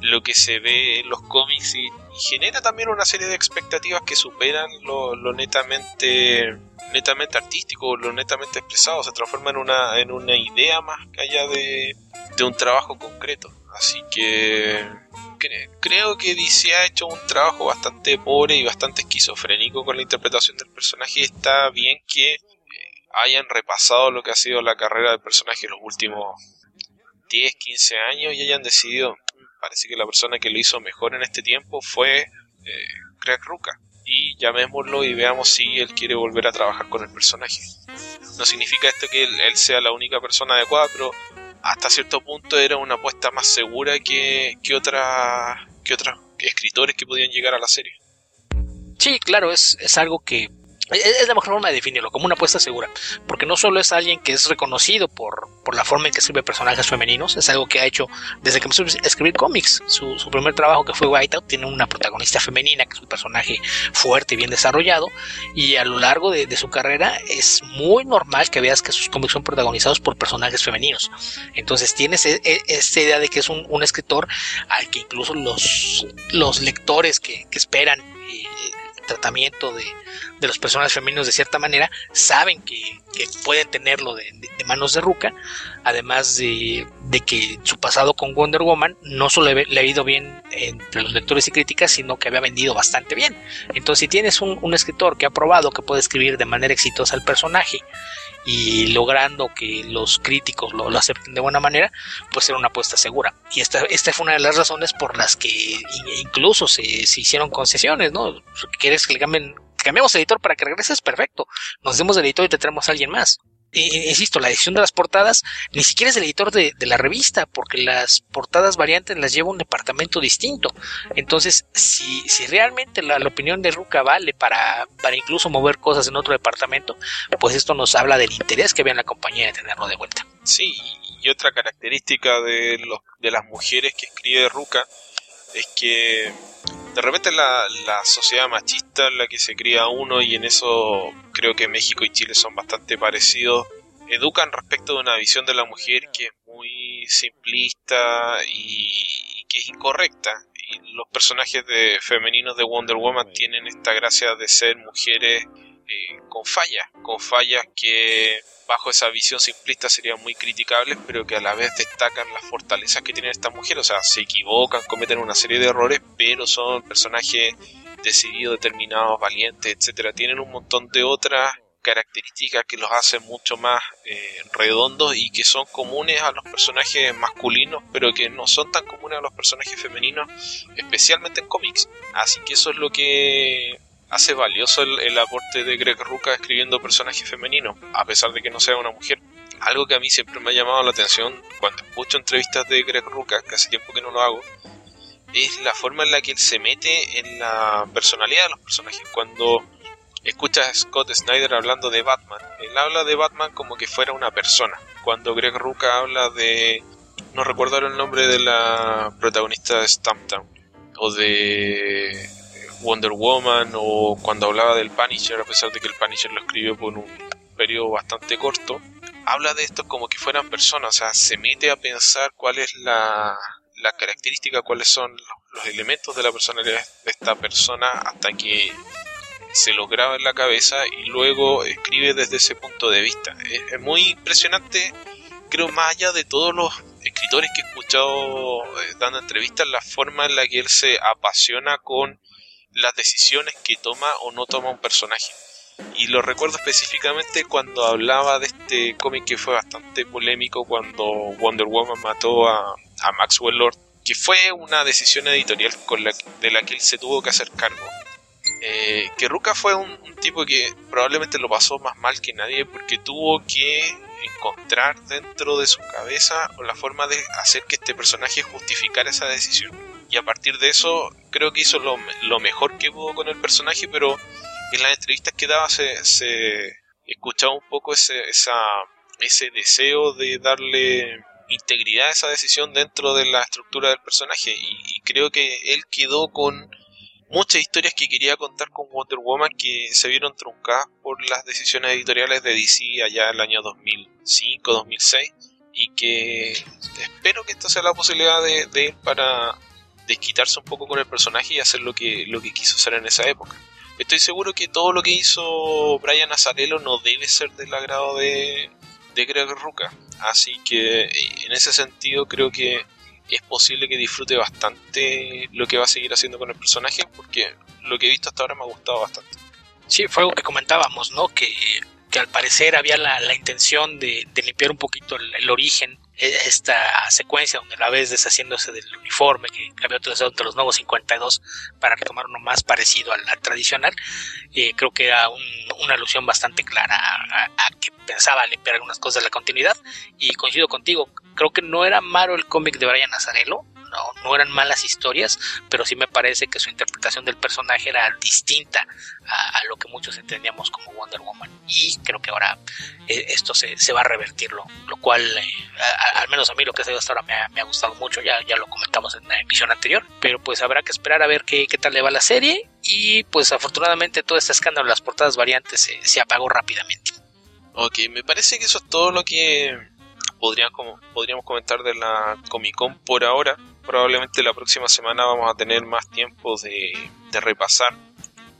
lo que se ve en los cómics y, genera también una serie de expectativas que superan lo, netamente netamente artístico, lo netamente expresado, se transforma en una, en una idea más que allá de, de un trabajo concreto. Así que creo que DC ha hecho un trabajo bastante pobre y bastante esquizofrénico con la interpretación del personaje. Está bien que eh, hayan repasado lo que ha sido la carrera del personaje en los últimos 10, 15 años y hayan decidido, mm, parece que la persona que lo hizo mejor en este tiempo fue eh, Greg Ruka. Y llamémoslo y veamos si él quiere volver a trabajar con el personaje. No significa esto que él sea la única persona adecuada, pero hasta cierto punto era una apuesta más segura que, que, otra, que otros escritores que podían llegar a la serie.
Sí, claro, es, es algo que es la mejor forma de definirlo, como una apuesta segura, porque no solo es alguien que es reconocido por, por la forma en que escribe personajes femeninos, es algo que ha hecho desde que empezó a escribir cómics. Su, su primer trabajo, que fue Whiteout, tiene una protagonista femenina, que es un personaje fuerte y bien desarrollado, y a lo largo de, su carrera es muy normal que veas que sus cómics son protagonizados por personajes femeninos. Entonces tienes e, e, esa idea de que es un, un, escritor al que incluso los, los lectores que, que esperan tratamiento de, de los personajes femeninos de cierta manera, saben que, pueden tenerlo de, manos de Ruka, además de, que su pasado con Wonder Woman no solo le, ha ido bien entre los lectores y críticas, sino que había vendido bastante bien. Entonces, si tienes un, escritor que ha probado que puede escribir de manera exitosa el personaje, y logrando que los críticos lo, acepten de buena manera, pues era una apuesta segura. Y esta, esta fue una de las razones por las que incluso se, se hicieron concesiones, ¿no? ¿Quieres que le cambien cambiamos de editor para que regreses, perfecto. Nos demos el editor y te traemos a alguien más. Insisto, la edición de las portadas ni siquiera es el editor de, la revista, porque las portadas variantes las lleva un departamento distinto. Entonces, si, si realmente la, opinión de Ruca vale para, para incluso mover cosas en otro departamento, pues esto nos habla del interés que había en la compañía de tenerlo de vuelta.
Sí, y otra característica de, los, de las mujeres que escribe Ruca es que de repente la, la sociedad machista en la que se cría uno y en eso creo que México y Chile son bastante parecidos educan respecto de una visión de la mujer que es muy simplista y, que es incorrecta. Y los personajes de femeninos de Wonder Woman tienen esta gracia de ser mujeres eh, con fallas, con fallas que bajo esa visión simplista serían muy criticables, pero que a la vez destacan las fortalezas que tienen estas mujeres. O sea, se equivocan, cometen una serie de errores, pero son personajes decididos, determinados, valientes, etcétera. Tienen un montón de otras características que los hacen mucho más eh, redondos y que son comunes a los personajes masculinos, pero que no son tan comunes a los personajes femeninos, especialmente en cómics. Así que eso es lo que hace valioso el, aporte de Greg Ruca escribiendo personajes femeninos, a pesar de que no sea una mujer. Algo que a mí siempre me ha llamado la atención cuando escucho entrevistas de Greg Ruca, que hace tiempo que no lo hago, es la forma en la que él se mete en la personalidad de los personajes. Cuando escuchas a Scott Snyder hablando de Batman, él habla de Batman como que fuera una persona. Cuando Greg Ruca habla de... no recuerdo el nombre de la protagonista de Stamptown, o de Wonder Woman o cuando hablaba del Punisher, a pesar de que el Punisher lo escribió por un periodo bastante corto, habla de esto como que fueran personas, o sea, se mete a pensar cuál es la, la característica, cuáles son los, elementos de la personalidad de esta persona hasta que se lo graba en la cabeza y luego escribe desde ese punto de vista. Es, muy impresionante, creo, más allá de todos los escritores que he escuchado eh, dando entrevistas la forma en la que él se apasiona con las decisiones que toma o no toma un personaje. Y lo recuerdo específicamente cuando hablaba de este cómic que fue bastante polémico cuando Wonder Woman mató a, a Maxwell Lord, que fue una decisión editorial con la, de la que él se tuvo que hacer cargo. Eh, que Ruka fue un, tipo que probablemente lo pasó más mal que nadie porque tuvo que encontrar dentro de su cabeza la forma de hacer que este personaje justificara esa decisión. Y a partir de eso creo que hizo lo, lo mejor que pudo con el personaje, pero en las entrevistas que daba se, se escuchaba un poco ese, esa, ese deseo de darle integridad a esa decisión dentro de la estructura del personaje. Y, creo que él quedó con muchas historias que quería contar con Wonder Woman que se vieron truncadas por las decisiones editoriales de DC allá en el año 2005-2006 y que espero que esta sea la posibilidad de, de él para desquitarse un poco con el personaje y hacer lo que, lo que quiso hacer en esa época. Estoy seguro que todo lo que hizo Brian Azarello no debe ser del agrado de, de Greg Ruca. Así que en ese sentido creo que es posible que disfrute bastante lo que va a seguir haciendo con el personaje porque lo que he visto hasta ahora me ha gustado bastante.
Sí, fue algo que comentábamos, ¿no? Que, que al parecer había la, la intención de, de, limpiar un poquito el, el origen esta secuencia donde la ves deshaciéndose del uniforme que había utilizado entre los nuevos 52 para retomar uno más parecido al, al tradicional, eh, creo que era un, una alusión bastante clara a, a, que pensaba limpiar algunas cosas de la continuidad. Y coincido contigo, creo que no era malo el cómic de Brian Nazarello, no, no eran malas historias, pero sí me parece que su interpretación del personaje era distinta a, lo que muchos entendíamos como Wonder Woman. Y creo que ahora eh, esto se, se, va a revertir, lo, lo cual, eh, al menos a mí lo que se hasta ahora me ha, me ha, gustado mucho, ya, ya lo comentamos en la emisión anterior, pero pues habrá que esperar a ver qué, qué tal le va la serie y pues afortunadamente todo este escándalo las portadas variantes se, se apagó rápidamente.
Ok, me parece que eso es todo lo que podría, podríamos comentar de la Comic Con por ahora. Probablemente la próxima semana vamos a tener más tiempo de, repasar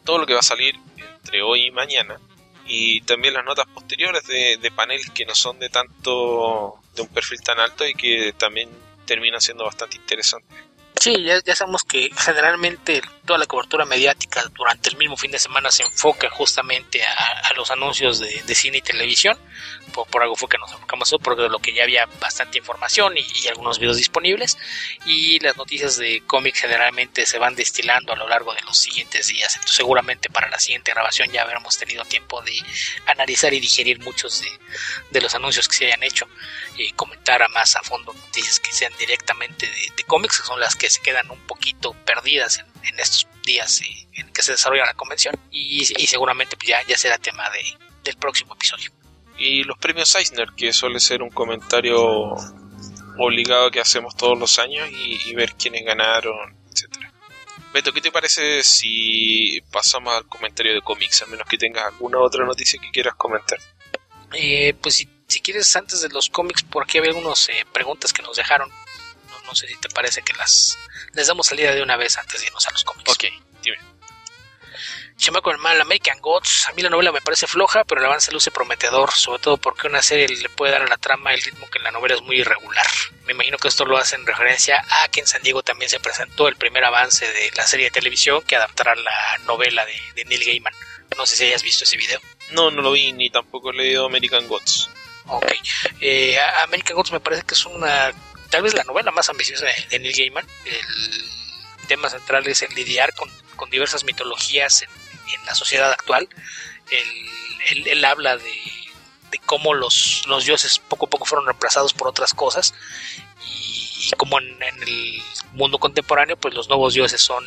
todo lo que va a salir entre hoy y mañana. Y también las notas posteriores de, de paneles que no son de tanto, de un perfil tan alto y que también terminan siendo bastante interesantes.
Sí, ya, ya, sabemos que generalmente toda la cobertura mediática durante el mismo fin de semana se enfoca justamente a, a los anuncios de, de, cine y televisión. Por, por, algo fue que nos enfocamos eso, porque de lo que ya había bastante información y, y, algunos videos disponibles. Y las noticias de cómic generalmente se van destilando a lo largo de los siguientes días. Entonces, seguramente para la siguiente grabación ya habremos tenido tiempo de analizar y digerir muchos de, de los anuncios que se hayan hecho. Y comentar a más a fondo noticias que sean directamente de, de cómics, que son las que se quedan un poquito perdidas en, en estos días eh, en que se desarrolla la convención y, y seguramente pues ya, ya será tema de, del próximo episodio.
Y los premios Eisner, que suele ser un comentario obligado que hacemos todos los años y, y ver quiénes ganaron, etcétera. Beto, ¿qué te parece si pasamos al comentario de cómics, a menos que tengas alguna otra noticia que quieras comentar?
Eh, pues si, si, quieres, antes de los cómics, por aquí había algunas eh, preguntas que nos dejaron no sé si te parece que las les damos salida de una vez antes de irnos a los cómics.
Ok, dime.
Chamaco el mal, American Gods. A mí la novela me parece floja, pero el avance luce prometedor, sobre todo porque una serie le puede dar a la trama el ritmo que en la novela es muy irregular. Me imagino que esto lo hace en referencia a que en San Diego también se presentó el primer avance de la serie de televisión que adaptará la novela de, de Neil Gaiman. No sé si hayas visto ese video.
No, no lo vi ni tampoco he leído American Gods.
Ok. Eh, American Gods me parece que es una tal vez la novela más ambiciosa de, Neil Gaiman. El tema central es el lidiar con, con diversas mitologías en, la sociedad actual. Él, él, habla de, de, cómo los, los dioses poco a poco fueron reemplazados por otras cosas y, y cómo en, en, el mundo contemporáneo pues los nuevos dioses son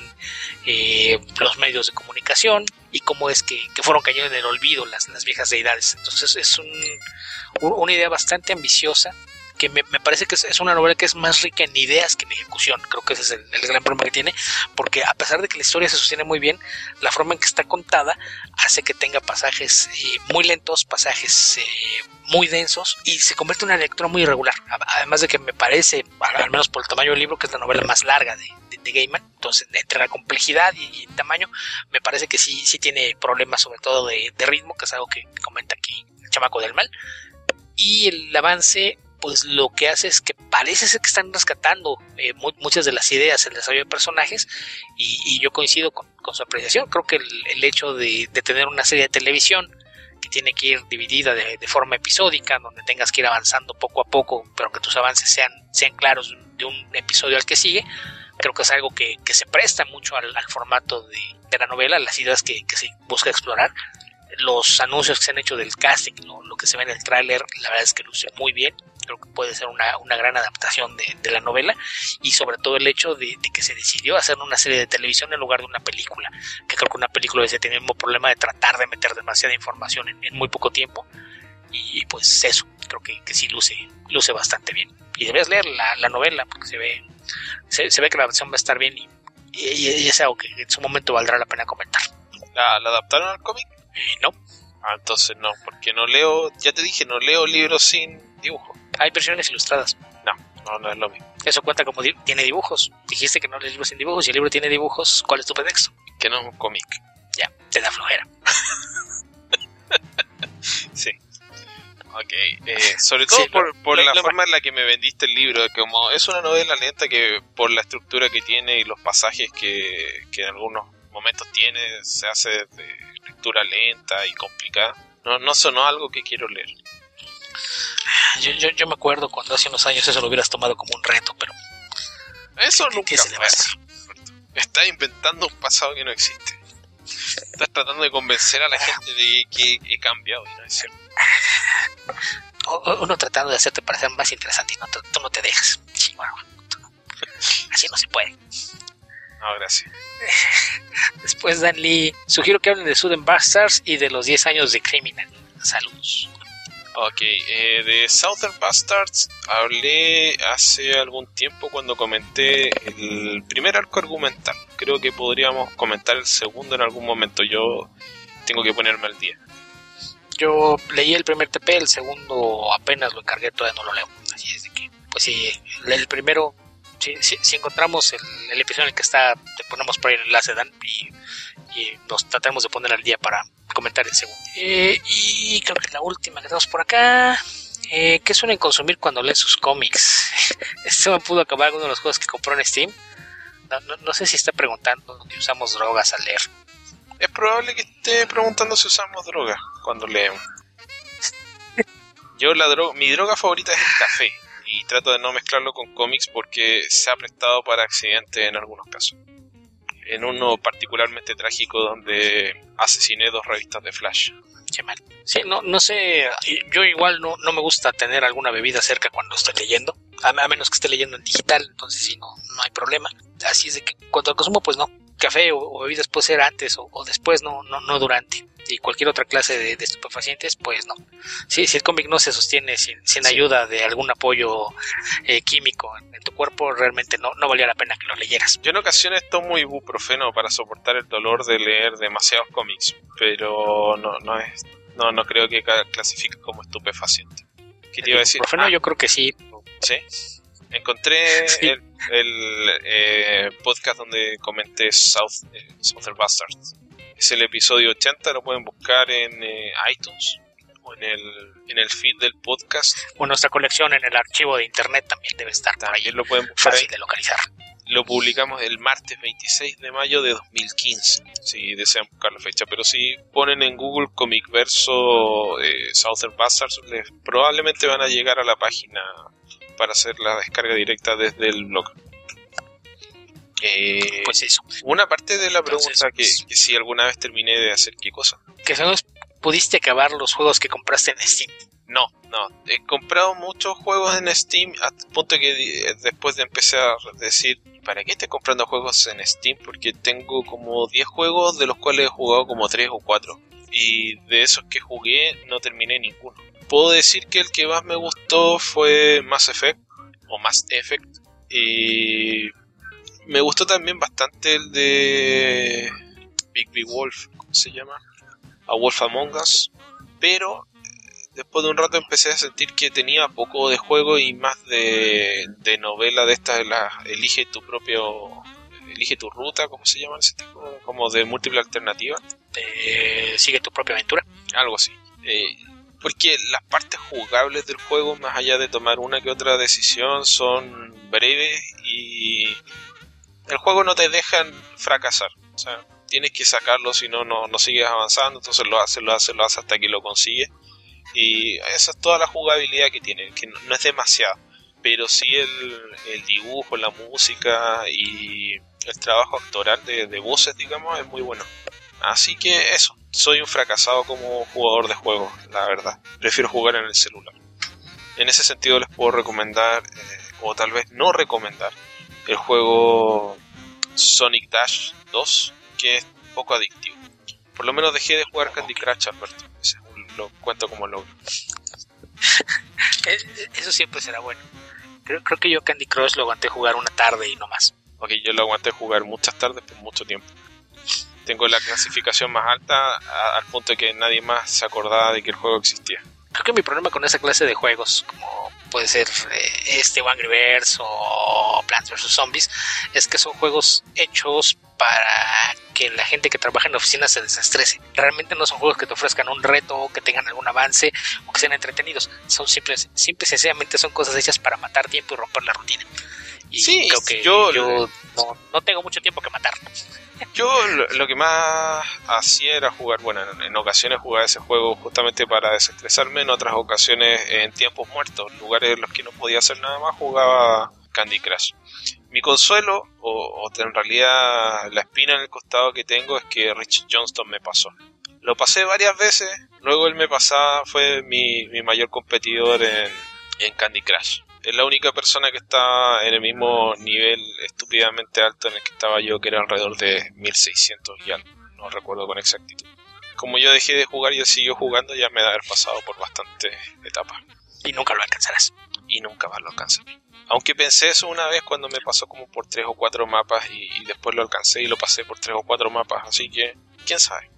eh, los medios de comunicación y cómo es que, que fueron cayendo en el olvido las, las viejas deidades. Entonces es un, una idea bastante ambiciosa que me, me, parece que es, es, una novela que es más rica en ideas que en ejecución. Creo que ese es el, el, gran problema que tiene, porque a pesar de que la historia se sostiene muy bien, la forma en que está contada hace que tenga pasajes eh, muy lentos, pasajes eh, muy densos y se convierte en una lectura muy irregular. Además de que me parece, al menos por el tamaño del libro, que es la novela más larga de, de, de Gaiman. Entonces, entre la complejidad y, y, tamaño, me parece que sí, sí tiene problemas, sobre todo de, de ritmo, que es algo que comenta aquí el chamaco del mal. Y el avance pues lo que hace es que parece ser que están rescatando eh, muchas de las ideas, el desarrollo de personajes, y, yo coincido con, su apreciación. Creo que el, hecho de, tener una serie de televisión que tiene que ir dividida de, forma episódica, donde tengas que ir avanzando poco a poco, pero que tus avances sean, claros de un episodio al que sigue, creo que es algo que, se presta mucho al, formato de, la novela, las ideas que, que se busca explorar los anuncios que se han hecho del casting, lo, que se ve en el tráiler, la verdad es que luce muy bien. Creo que puede ser una, gran adaptación de, la novela y sobre todo el hecho de, que se decidió hacer una serie de televisión en lugar de una película, que creo que una película veces tiene el mismo problema de tratar de meter demasiada información en, muy poco tiempo y pues eso, creo que, que, sí luce, luce bastante bien. Y debes leer la, novela porque se ve, se, ve que la versión va a estar bien y, y, es algo que en su momento valdrá la pena comentar.
¿La, adaptaron al cómic?
no.
Ah, entonces no, porque no leo, ya te dije, no leo libros sin dibujo.
Hay versiones ilustradas.
No, no, no es lo mismo.
Eso cuenta como tiene dibujos. Dijiste que no lees libros sin dibujos y el libro tiene dibujos. ¿Cuál es tu pretexto?
Que no es un cómic.
Ya, te da flojera.
sí. Ok, eh, sobre todo por, la forma en la que me vendiste el libro, como es una novela lenta que por la estructura que tiene y los pasajes que, que en algunos momentos tiene, se hace de lectura lenta y complicada. No, no sonó algo que quiero leer.
Yo, yo, yo me acuerdo cuando hace unos años eso lo hubieras tomado como un reto, pero...
Eso nunca fue Estás inventando un pasado que no existe. Estás tratando de convencer a la gente de que he cambiado y no es cierto.
Uno tratando de hacerte parecer más interesante y no, tú no te dejas. Así no se puede.
No, gracias.
Después Dan Lee, sugiero que hablen de Southern Bastards y de los 10 años de Criminal. Saludos.
Ok, eh, de Southern Bastards hablé hace algún tiempo cuando comenté el primer arco argumental. Creo que podríamos comentar el segundo en algún momento. Yo tengo que ponerme al día.
Yo leí el primer TP, el segundo apenas lo encargué, todavía no lo leo. Así es que, pues sí, el primero si, encontramos el, episodio en el que está, te ponemos por ahí el enlace, Dan, y, nos tratamos de poner al día para comentar el segundo. Eh, y creo que la última que tenemos por acá. Eh, ¿Qué suelen consumir cuando leen sus cómics? Este me pudo acabar alguno de los juegos que compró en Steam. No, sé si está preguntando si usamos drogas al leer.
Es probable que esté preguntando si usamos drogas cuando leemos. Yo la droga, mi droga favorita es el café y trato de no mezclarlo con cómics porque se ha prestado para accidentes en algunos casos. En uno particularmente trágico donde asesiné dos revistas de Flash.
Qué. Sí, no, no sé, yo igual no, no me gusta tener alguna bebida cerca cuando estoy leyendo, a, menos que esté leyendo en digital, entonces sí, no, no hay problema. Así es de que cuando consumo, pues no, café o, bebidas puede ser antes o, o después, no, no, no durante y cualquier otra clase de, estupefacientes, pues no. Sí, si el cómic no se sostiene sin, sin ayuda de algún apoyo eh, químico en, tu cuerpo, realmente no, no valía la pena que lo leyeras.
Yo en ocasiones tomo ibuprofeno para soportar el dolor de leer demasiados cómics, pero no, no, es, no, no creo que clasifique como estupefaciente.
¿Qué te iba a decir? Ibuprofeno ah. yo creo que sí.
Sí. Encontré el, eh, podcast donde comenté South, eh, Southern Bastards es el episodio 80, lo pueden buscar en eh, iTunes o en el, en el feed del podcast.
O nuestra colección en el archivo de internet también debe estar
también ahí. lo pueden buscar
fácil de localizar.
Lo publicamos el martes 26 de mayo de 2015, si desean buscar la fecha. Pero si ponen en Google Comic Verso eh, Southern Bastards, probablemente van a llegar a la página para hacer la descarga directa desde el blog.
Eh, pues eso.
Una parte de la pregunta que, si alguna vez terminé de hacer qué cosa.
Que no pudiste acabar los juegos que compraste en Steam.
No, no. He comprado muchos juegos en Steam a punto que después de empezar a decir, ¿para qué estoy comprando juegos en Steam? Porque tengo como 10 juegos de los cuales he jugado como 3 o 4. Y de esos que jugué no terminé ninguno. Puedo decir que el que más me gustó fue Mass Effect o Mass Effect. Y me gustó también bastante el de Big Big Wolf, ¿cómo se llama? A Wolf Among Us, pero después de un rato empecé a sentir que tenía poco de juego y más de, de novela de esta, la, elige tu propio, elige tu ruta, ¿cómo se llama ese tipo? Como de múltiple alternativa.
sigue tu propia aventura.
Algo así. Eh, porque las partes jugables del juego, más allá de tomar una que otra decisión, son breves y el juego no te deja fracasar. O sea, tienes que sacarlo, si no, no sigues avanzando, entonces lo haces, lo haces, lo haces hasta que lo consigues. Y esa es toda la jugabilidad que tiene, que no, es demasiado, pero sí el, el, dibujo, la música y el trabajo actoral de, de voces, digamos, es muy bueno. Así que eso, soy un fracasado como jugador de juegos, la verdad. Prefiero jugar en el celular. En ese sentido les puedo recomendar, eh, o tal vez no recomendar, el juego Sonic Dash 2, que es poco adictivo. Por lo menos dejé de jugar Candy Crush, Alberto. lo cuento como logro.
Eso siempre será bueno. Creo, creo que yo Candy Crush lo aguanté jugar una tarde y no más.
Ok, yo lo aguanté jugar muchas tardes por mucho tiempo. Tengo la clasificación más alta al punto de que nadie más se acordaba de que el juego existía.
Creo que mi problema con esa clase de juegos, como puede ser eh, este Angry Birds o Plants vs. Zombies, es que son juegos hechos para que la gente que trabaja en la oficina se desestrese. Realmente no son juegos que te ofrezcan un reto, que tengan algún avance o que sean entretenidos. Son simples, simples y sencillamente son cosas hechas para matar tiempo y romper la rutina. Y sí, creo que yo, no, no, tengo mucho tiempo que matar.
Yo lo, que más hacía era jugar, bueno, en, ocasiones jugaba ese juego justamente para desestresarme, en otras ocasiones en tiempos muertos, lugares en los que no podía hacer nada más, jugaba Candy Crush. Mi consuelo, o, en realidad la espina en el costado que tengo, es que Rich Johnston me pasó. Lo pasé varias veces, luego él me pasaba, fue mi, mayor competidor en, en Candy Crush es la única persona que está en el mismo nivel estúpidamente alto en el que estaba yo, que era alrededor de 1600 y algo, no recuerdo con exactitud. Como yo dejé de jugar y él siguió jugando, ya me da haber pasado por bastantes etapas.
Y nunca lo alcanzarás.
Y nunca más lo alcanzaré. Aunque pensé eso una vez cuando me pasó como por tres o cuatro mapas y, después lo alcancé y lo pasé por tres o cuatro mapas, así que quién sabe.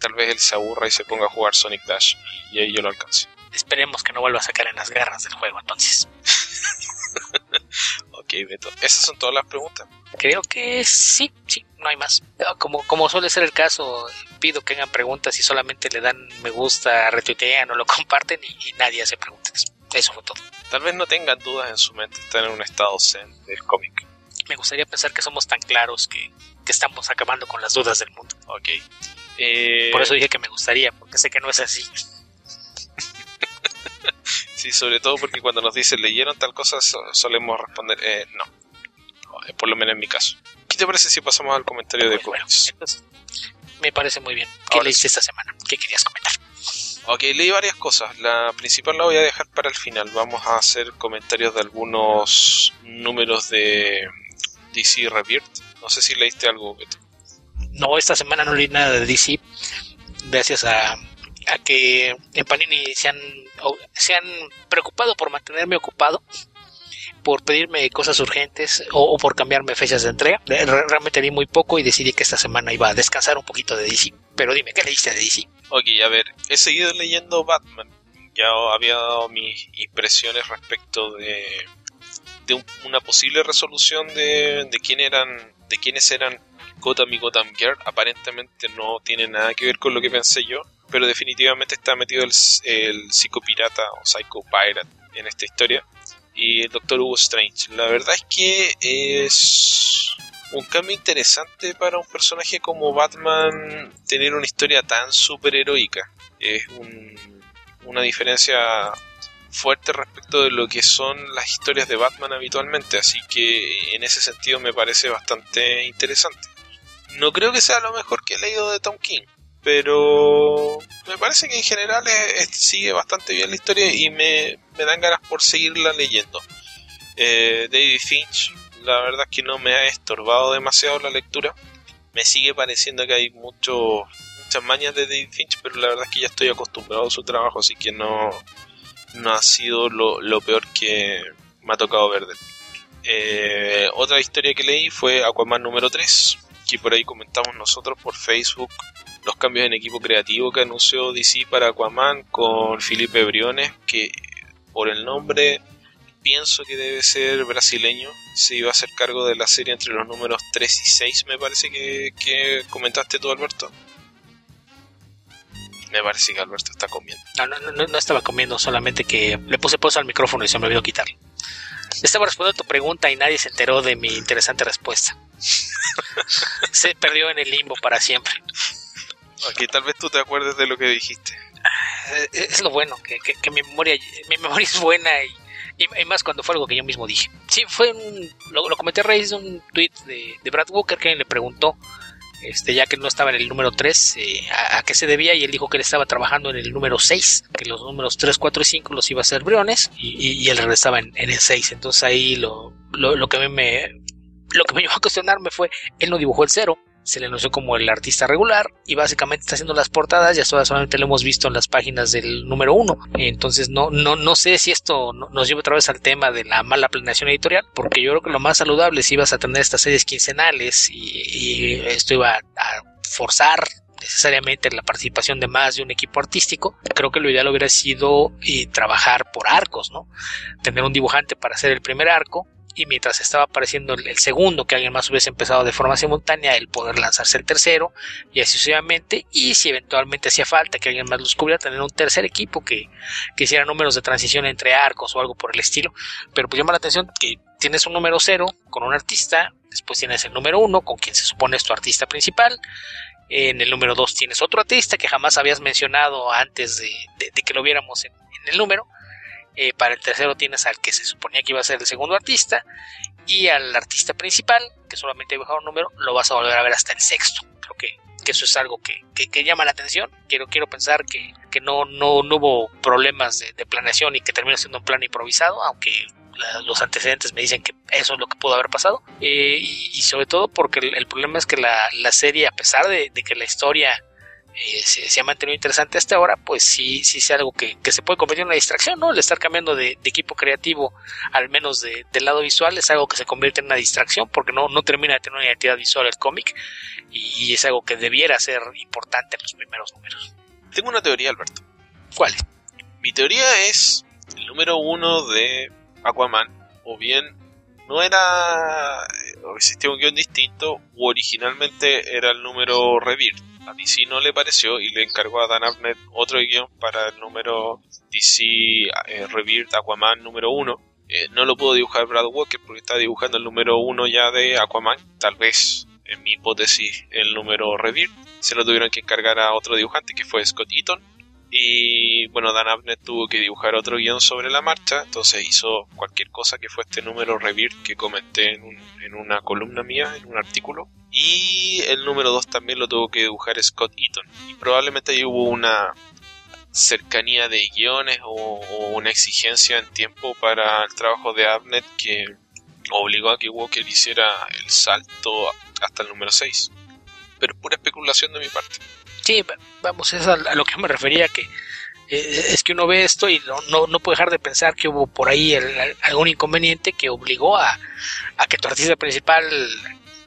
Tal vez él se aburra y se ponga a jugar Sonic Dash y ahí yo lo alcance.
Esperemos que no vuelva a sacar en las garras del juego entonces.
ok, Beto. ¿Esas son todas las preguntas?
Creo que sí, sí, no hay más. Como, como suele ser el caso, pido que hagan preguntas y solamente le dan me gusta, retuitean o lo comparten y, nadie hace preguntas. Eso fue todo.
Tal vez no tengan dudas en su mente, están en un estado zen del cómic.
Me gustaría pensar que somos tan claros que, que estamos acabando con las dudas del mundo.
Ok.
Eh, Por eso dije que me gustaría, porque sé que no es así.
Sí, sobre todo porque cuando nos dicen leyeron tal cosa solemos responder eh, no. Eh, por lo menos en mi caso. ¿Qué te parece si pasamos al comentario de cómics?
me parece muy bien. ¿Qué leíste esta semana? ¿Qué querías comentar?
Ok, leí varias cosas. La principal la voy a dejar para el final. Vamos a hacer comentarios de algunos números de DC Rebirth. No sé si leíste algo, Beto.
No, esta semana no leí nada de DC. Gracias a a que en Panini se han, se han preocupado por mantenerme ocupado, por pedirme cosas urgentes o, por cambiarme fechas de entrega. Realmente di muy poco y decidí que esta semana iba a descansar un poquito de DC. Pero dime, ¿qué leíste de DC?
Ok, a ver, he seguido leyendo Batman. Ya había dado mis impresiones respecto de, de una posible resolución de, de quién eran, de quiénes eran Gotham y Gotham Girl. Aparentemente no tiene nada que ver con lo que pensé yo pero definitivamente está metido el, psicopirata o psycho pirate en esta historia y el Doctor Hugo Strange. La verdad es que es un cambio interesante para un personaje como Batman tener una historia tan superheroica. Es una diferencia fuerte respecto de lo que son las historias de Batman habitualmente, así que en ese sentido me parece bastante interesante. No creo que sea lo mejor que he leído de Tom King, pero me parece que en general sigue bastante bien la historia y me, dan ganas por seguirla leyendo. Eh, David Finch, la verdad es que no me ha estorbado demasiado la lectura. Me sigue pareciendo que hay mucho, muchas mañas de David Finch, pero la verdad es que ya estoy acostumbrado a su trabajo, así que no, no ha sido lo, peor que me ha tocado ver de él. Eh, otra historia que leí fue Aquaman número 3, que por ahí comentamos nosotros por Facebook los cambios en equipo creativo que anunció DC para Aquaman con Felipe Briones, que por el nombre pienso que debe ser brasileño, se iba a hacer cargo de la serie entre los números 3 y 6, me parece que, comentaste tú, Alberto. Me parece que Alberto está comiendo.
No, no, no, no estaba comiendo, solamente que le puse pausa al micrófono y se me olvidó quitarlo. Estaba respondiendo a tu pregunta y nadie se enteró de mi interesante respuesta. se perdió en el limbo para siempre.
Aquí tal vez tú te acuerdes de lo que dijiste.
Eh, Es lo bueno, que, que- que mi, memoria, mi memoria es buena y, y- más cuando fue algo que yo mismo dije. Sí, fue un, lo, lo comenté a raíz de un tweet de, de Brad Walker que le preguntó, este, ya que no estaba en el número 3, eh, a, a qué se debía y él dijo que él estaba trabajando en el número 6, que los números 3, 4 y 5 los iba a hacer Briones y, y- y él regresaba en, en el 6. Entonces ahí lo, lo, lo que mí me, lo que me llevó a cuestionarme fue, él no dibujó el cero, se le anunció como el artista regular y básicamente está haciendo las portadas y hasta ahora solamente lo hemos visto en las páginas del número uno. Entonces no, no, no sé si esto no- nos lleva otra vez al tema de la mala planeación editorial, porque yo creo que lo más saludable si ibas a tener estas series quincenales y, y esto iba a forzar necesariamente la participación de más de un equipo artístico, creo que lo ideal hubiera sido eh, trabajar por arcos, ¿no? Tener un dibujante para hacer el primer arco, y mientras estaba apareciendo el, segundo, que alguien más hubiese empezado de forma simultánea, el poder lanzarse el tercero, y así sucesivamente, y si eventualmente hacía falta que alguien más lo descubriera, tener un tercer equipo que, que hiciera números de transición entre arcos o algo por el estilo, pero pues llama la atención que tienes un número cero con un artista, después tienes el número uno con quien se supone es tu artista principal, en el número 2 tienes otro artista que jamás habías mencionado antes de, que lo viéramos en el número. Eh, para el tercero tienes al que se suponía que iba a ser el segundo artista. Y al artista principal, que solamente ha dibujado un número, lo vas a volver a ver hasta el sexto. Creo que, eso es algo que, que- llama la atención. Quiero, quiero pensar que, no, no, no hubo problemas de, planeación y que terminó siendo un plan improvisado, aunque los antecedentes me dicen que eso es lo que pudo haber pasado. Eh, y, sobre todo porque el, problema es que la, la serie, a pesar de que la historia eh, se, se ha mantenido interesante hasta ahora, pues sí, sí es algo que, que se puede convertir en una distracción, ¿no? El estar cambiando de, de equipo creativo, al menos de- del lado visual, es algo que se convierte en una distracción porque no, no termina de tener una identidad visual el cómic y, y es algo que debiera ser importante en los primeros números.
Tengo una teoría, Alberto.
¿Cuál?
Mi teoría es el número uno de Aquaman, o bien no era, o existía un guion distinto, o originalmente era el número Rebirth. A DC no le pareció y le encargó a Dan Abnett otro guion para el número DC eh, Rebirth Aquaman número uno. Eh, no lo pudo dibujar Brad Walker porque está dibujando el número uno ya de Aquaman. Tal vez, en mi hipótesis, el número Rebirth. Se lo tuvieron que encargar a otro dibujante que fue Scott Eaton. Y bueno, Dan Abnett tuvo que dibujar otro guion sobre la marcha, entonces hizo cualquier cosa que fue este número Rebirth que comenté en, un- en una columna mía, en un artículo. Y el número 2 también lo tuvo que dibujar Scott Eaton. Y probablemente ahí hubo una cercanía de guiones o, o una exigencia en tiempo para el trabajo de Abnett que obligó a que Walker hiciera el salto hasta el número 6. Pero pura especulación de mi parte.
Sí, va- vamos, es a, lo que me refería, que eh, es que uno ve esto y no, no, no puede dejar de pensar que hubo por ahí el- algún inconveniente que obligó a, a que tu artista principal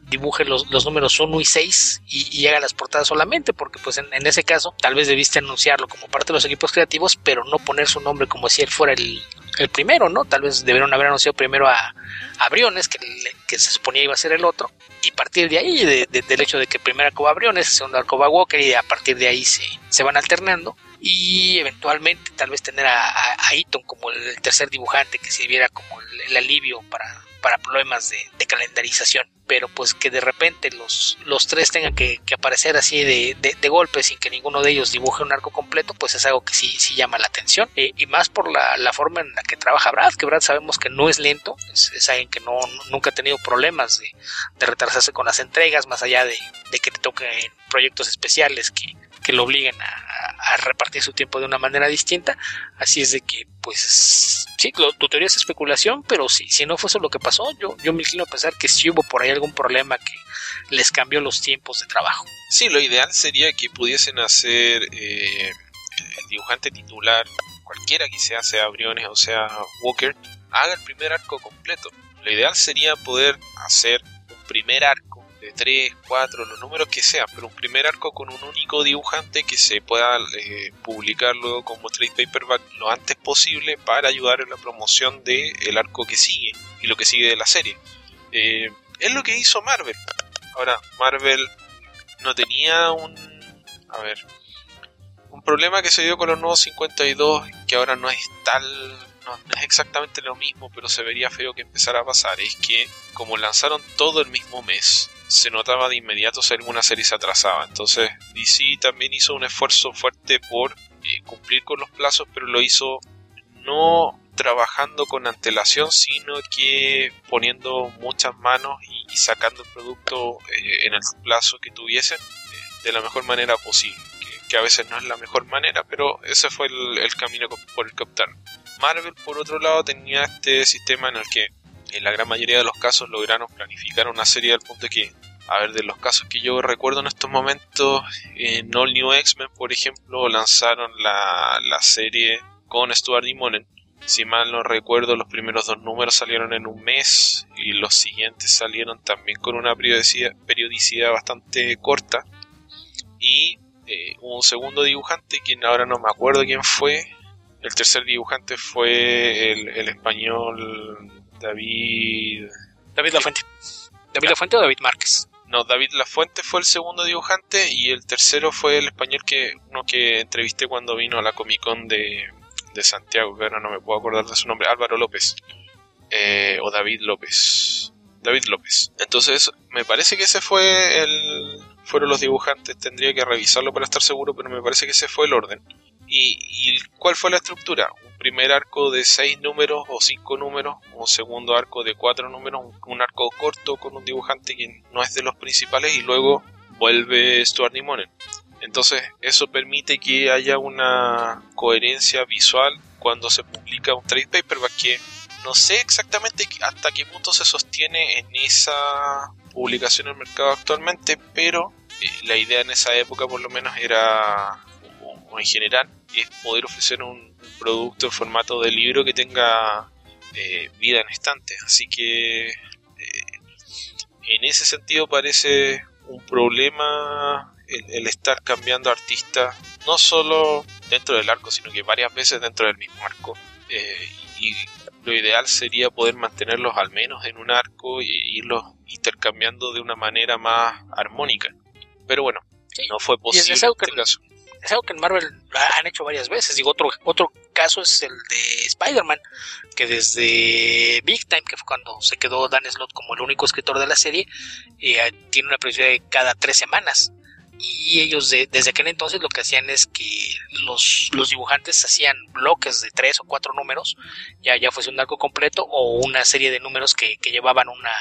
dibuje los, los números 1 y 6 y, haga las portadas solamente, porque pues en, ese caso tal vez debiste anunciarlo como parte de los equipos creativos, pero no poner su nombre como si él fuera el, el primero, ¿no? Tal vez debieron haber anunciado primero a, a Briones, que, que se suponía iba a ser el otro, y partir de ahí, de- de- del hecho de que el primer va Briones, segundo arco va Walker, y a partir de ahí se, se van alternando, y eventualmente tal vez tener a, a, a Eaton como el tercer dibujante que sirviera como el alivio para, para problemas de, calendarización, pero pues que de repente los, los tres tengan que, aparecer así de, de, golpe sin que ninguno de ellos dibuje un arco completo, pues es algo que sí, sí llama la atención, Eh, y más por la, forma en la que trabaja Brad, que Brad sabemos que no es lento, es, es alguien que no, nunca ha tenido problemas de, retrasarse con las entregas, más allá de que te toquen proyectos especiales que, que lo obliguen a, repartir su tiempo de una manera distinta. Así es de que, pues, sí, lo- tu teoría es especulación, pero si, si no fue eso lo que pasó, yo, yo me inclino a pensar que sí hubo por ahí algún problema que les cambió los tiempos de trabajo.
Sí, lo ideal sería que pudiesen hacer eh, el dibujante titular, cualquiera que sea, sea Briones o sea Walker, haga el primer arco completo. Lo ideal sería poder hacer un primer arco de 3, 4, los números que sean, pero un primer arco con un único dibujante que se pueda eh, publicar luego como trade paperback lo antes posible para ayudar en la promoción del el arco que sigue y lo que sigue de la serie. Eh, es lo que hizo Marvel. Ahora, Marvel no tenía un a ver un problema que se dio con los nuevos 52, que ahora no es tal, no, es exactamente lo mismo, pero se vería feo que empezara a pasar, es que como lanzaron todo el mismo mes, se notaba de inmediato si alguna serie se atrasaba. Entonces DC también hizo un esfuerzo fuerte por eh, cumplir con los plazos, pero lo hizo no trabajando con antelación, sino que poniendo muchas manos y, sacando el producto eh, en el plazo que tuviesen eh, de la mejor manera posible. Que, a veces no es la mejor manera, pero ese fue el, camino por el que optaron. Marvel, por otro lado, tenía este sistema en el que en la gran mayoría de los casos lograron planificar una serie al punto de que, a ver, de los casos que yo recuerdo en estos momentos, en All New X-Men, por ejemplo, lanzaron la, la serie con Stuart Immonen si mal no recuerdo, los primeros dos números salieron en un mes y los siguientes salieron también con una periodicidad, bastante corta. Y eh, un segundo dibujante, quien ahora no me acuerdo quién fue. El tercer dibujante fue el español David.
David Lafuente. ¿David Lafuente o David Márquez?
No, David Lafuente fue el segundo dibujante y el tercero fue el español que uno que entrevisté cuando vino a la Comic Con de, de Santiago, que ahora no me puedo acordar de su nombre, Álvaro López, eh, o David López. David López. Entonces, me parece que ese fue el. Fueron los dibujantes, tendría que revisarlo para estar seguro, pero me parece que ese fue el orden. ¿Y, cuál fue la estructura? Un primer arco de seis números o cinco números, un segundo arco de cuatro números, un, arco corto con un dibujante que no es de los principales y luego vuelve Stuart Nimonen. Entonces eso permite que haya una coherencia visual cuando se publica un trade paperback que no sé exactamente hasta qué punto se sostiene en esa publicación en el mercado actualmente, pero eh, la idea en esa época por lo menos era, o, en general, es poder ofrecer un producto en formato de libro que tenga eh, vida en estantes. Así que eh, en ese sentido parece un problema el, estar cambiando artista, no solo dentro del arco, sino que varias veces dentro del mismo arco. Eh, y lo ideal sería poder mantenerlos al menos en un arco e irlos intercambiando de una manera más armónica. Pero bueno, no fue posible
es, algo que, Es algo que en Marvel han hecho varias veces. Digo, otro, otro caso es el de Spider-Man, que desde Big Time, que fue cuando se quedó Dan Slott como el único escritor de la serie, eh, tiene una previsión de cada tres semanas y ellos desde aquel entonces lo que hacían es que los, los dibujantes hacían bloques de tres o cuatro números, ya, ya fuese un arco completo o una serie de números que, que llevaban una,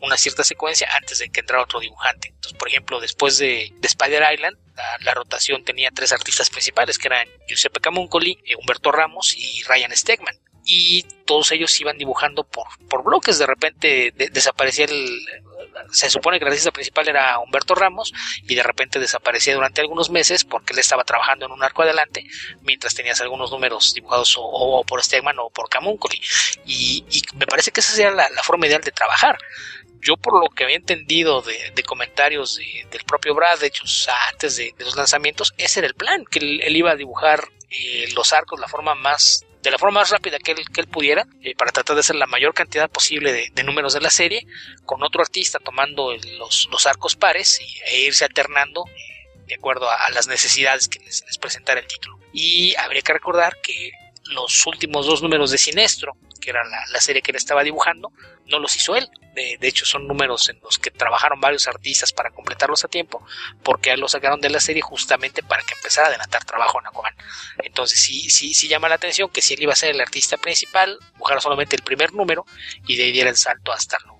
una, cierta secuencia antes de que entrara otro dibujante. Entonces, por ejemplo, después de, de Spider Island, la, rotación tenía tres artistas principales, que eran Giuseppe Camuncoli, eh, Humberto Ramos y Ryan Stegman y todos ellos iban dibujando por, por bloques. De repente desaparecía el, se supone que el artista principal era Humberto Ramos y de repente desaparecía durante algunos meses porque él estaba trabajando en un arco adelante mientras tenías algunos números dibujados o, por Stegman o por Camuncoli y, y, me parece que esa sería la, forma ideal de trabajar. Yo por lo que había entendido de, comentarios del propio Brad, de hecho antes de, los lanzamientos, ese era el plan, que él, iba a dibujar eh, los arcos de la forma más de la forma más rápida que él, que él pudiera, eh, para tratar de hacer la mayor cantidad posible de, números de la serie, con otro artista tomando los, arcos pares y, e irse alternando eh, de acuerdo a, las necesidades que les, les presentara el título. Y habría que recordar que los últimos dos números de Sinestro, que era la, serie que él estaba dibujando, no los hizo él. De, hecho, son números en los que trabajaron varios artistas para completarlos a tiempo, porque él los sacaron de la serie justamente para que empezara a adelantar trabajo en Aquaman. Entonces, sí, sí, sí llama la atención que si él iba a ser el artista principal, dibujara solamente el primer número y de ahí diera el salto hasta lo,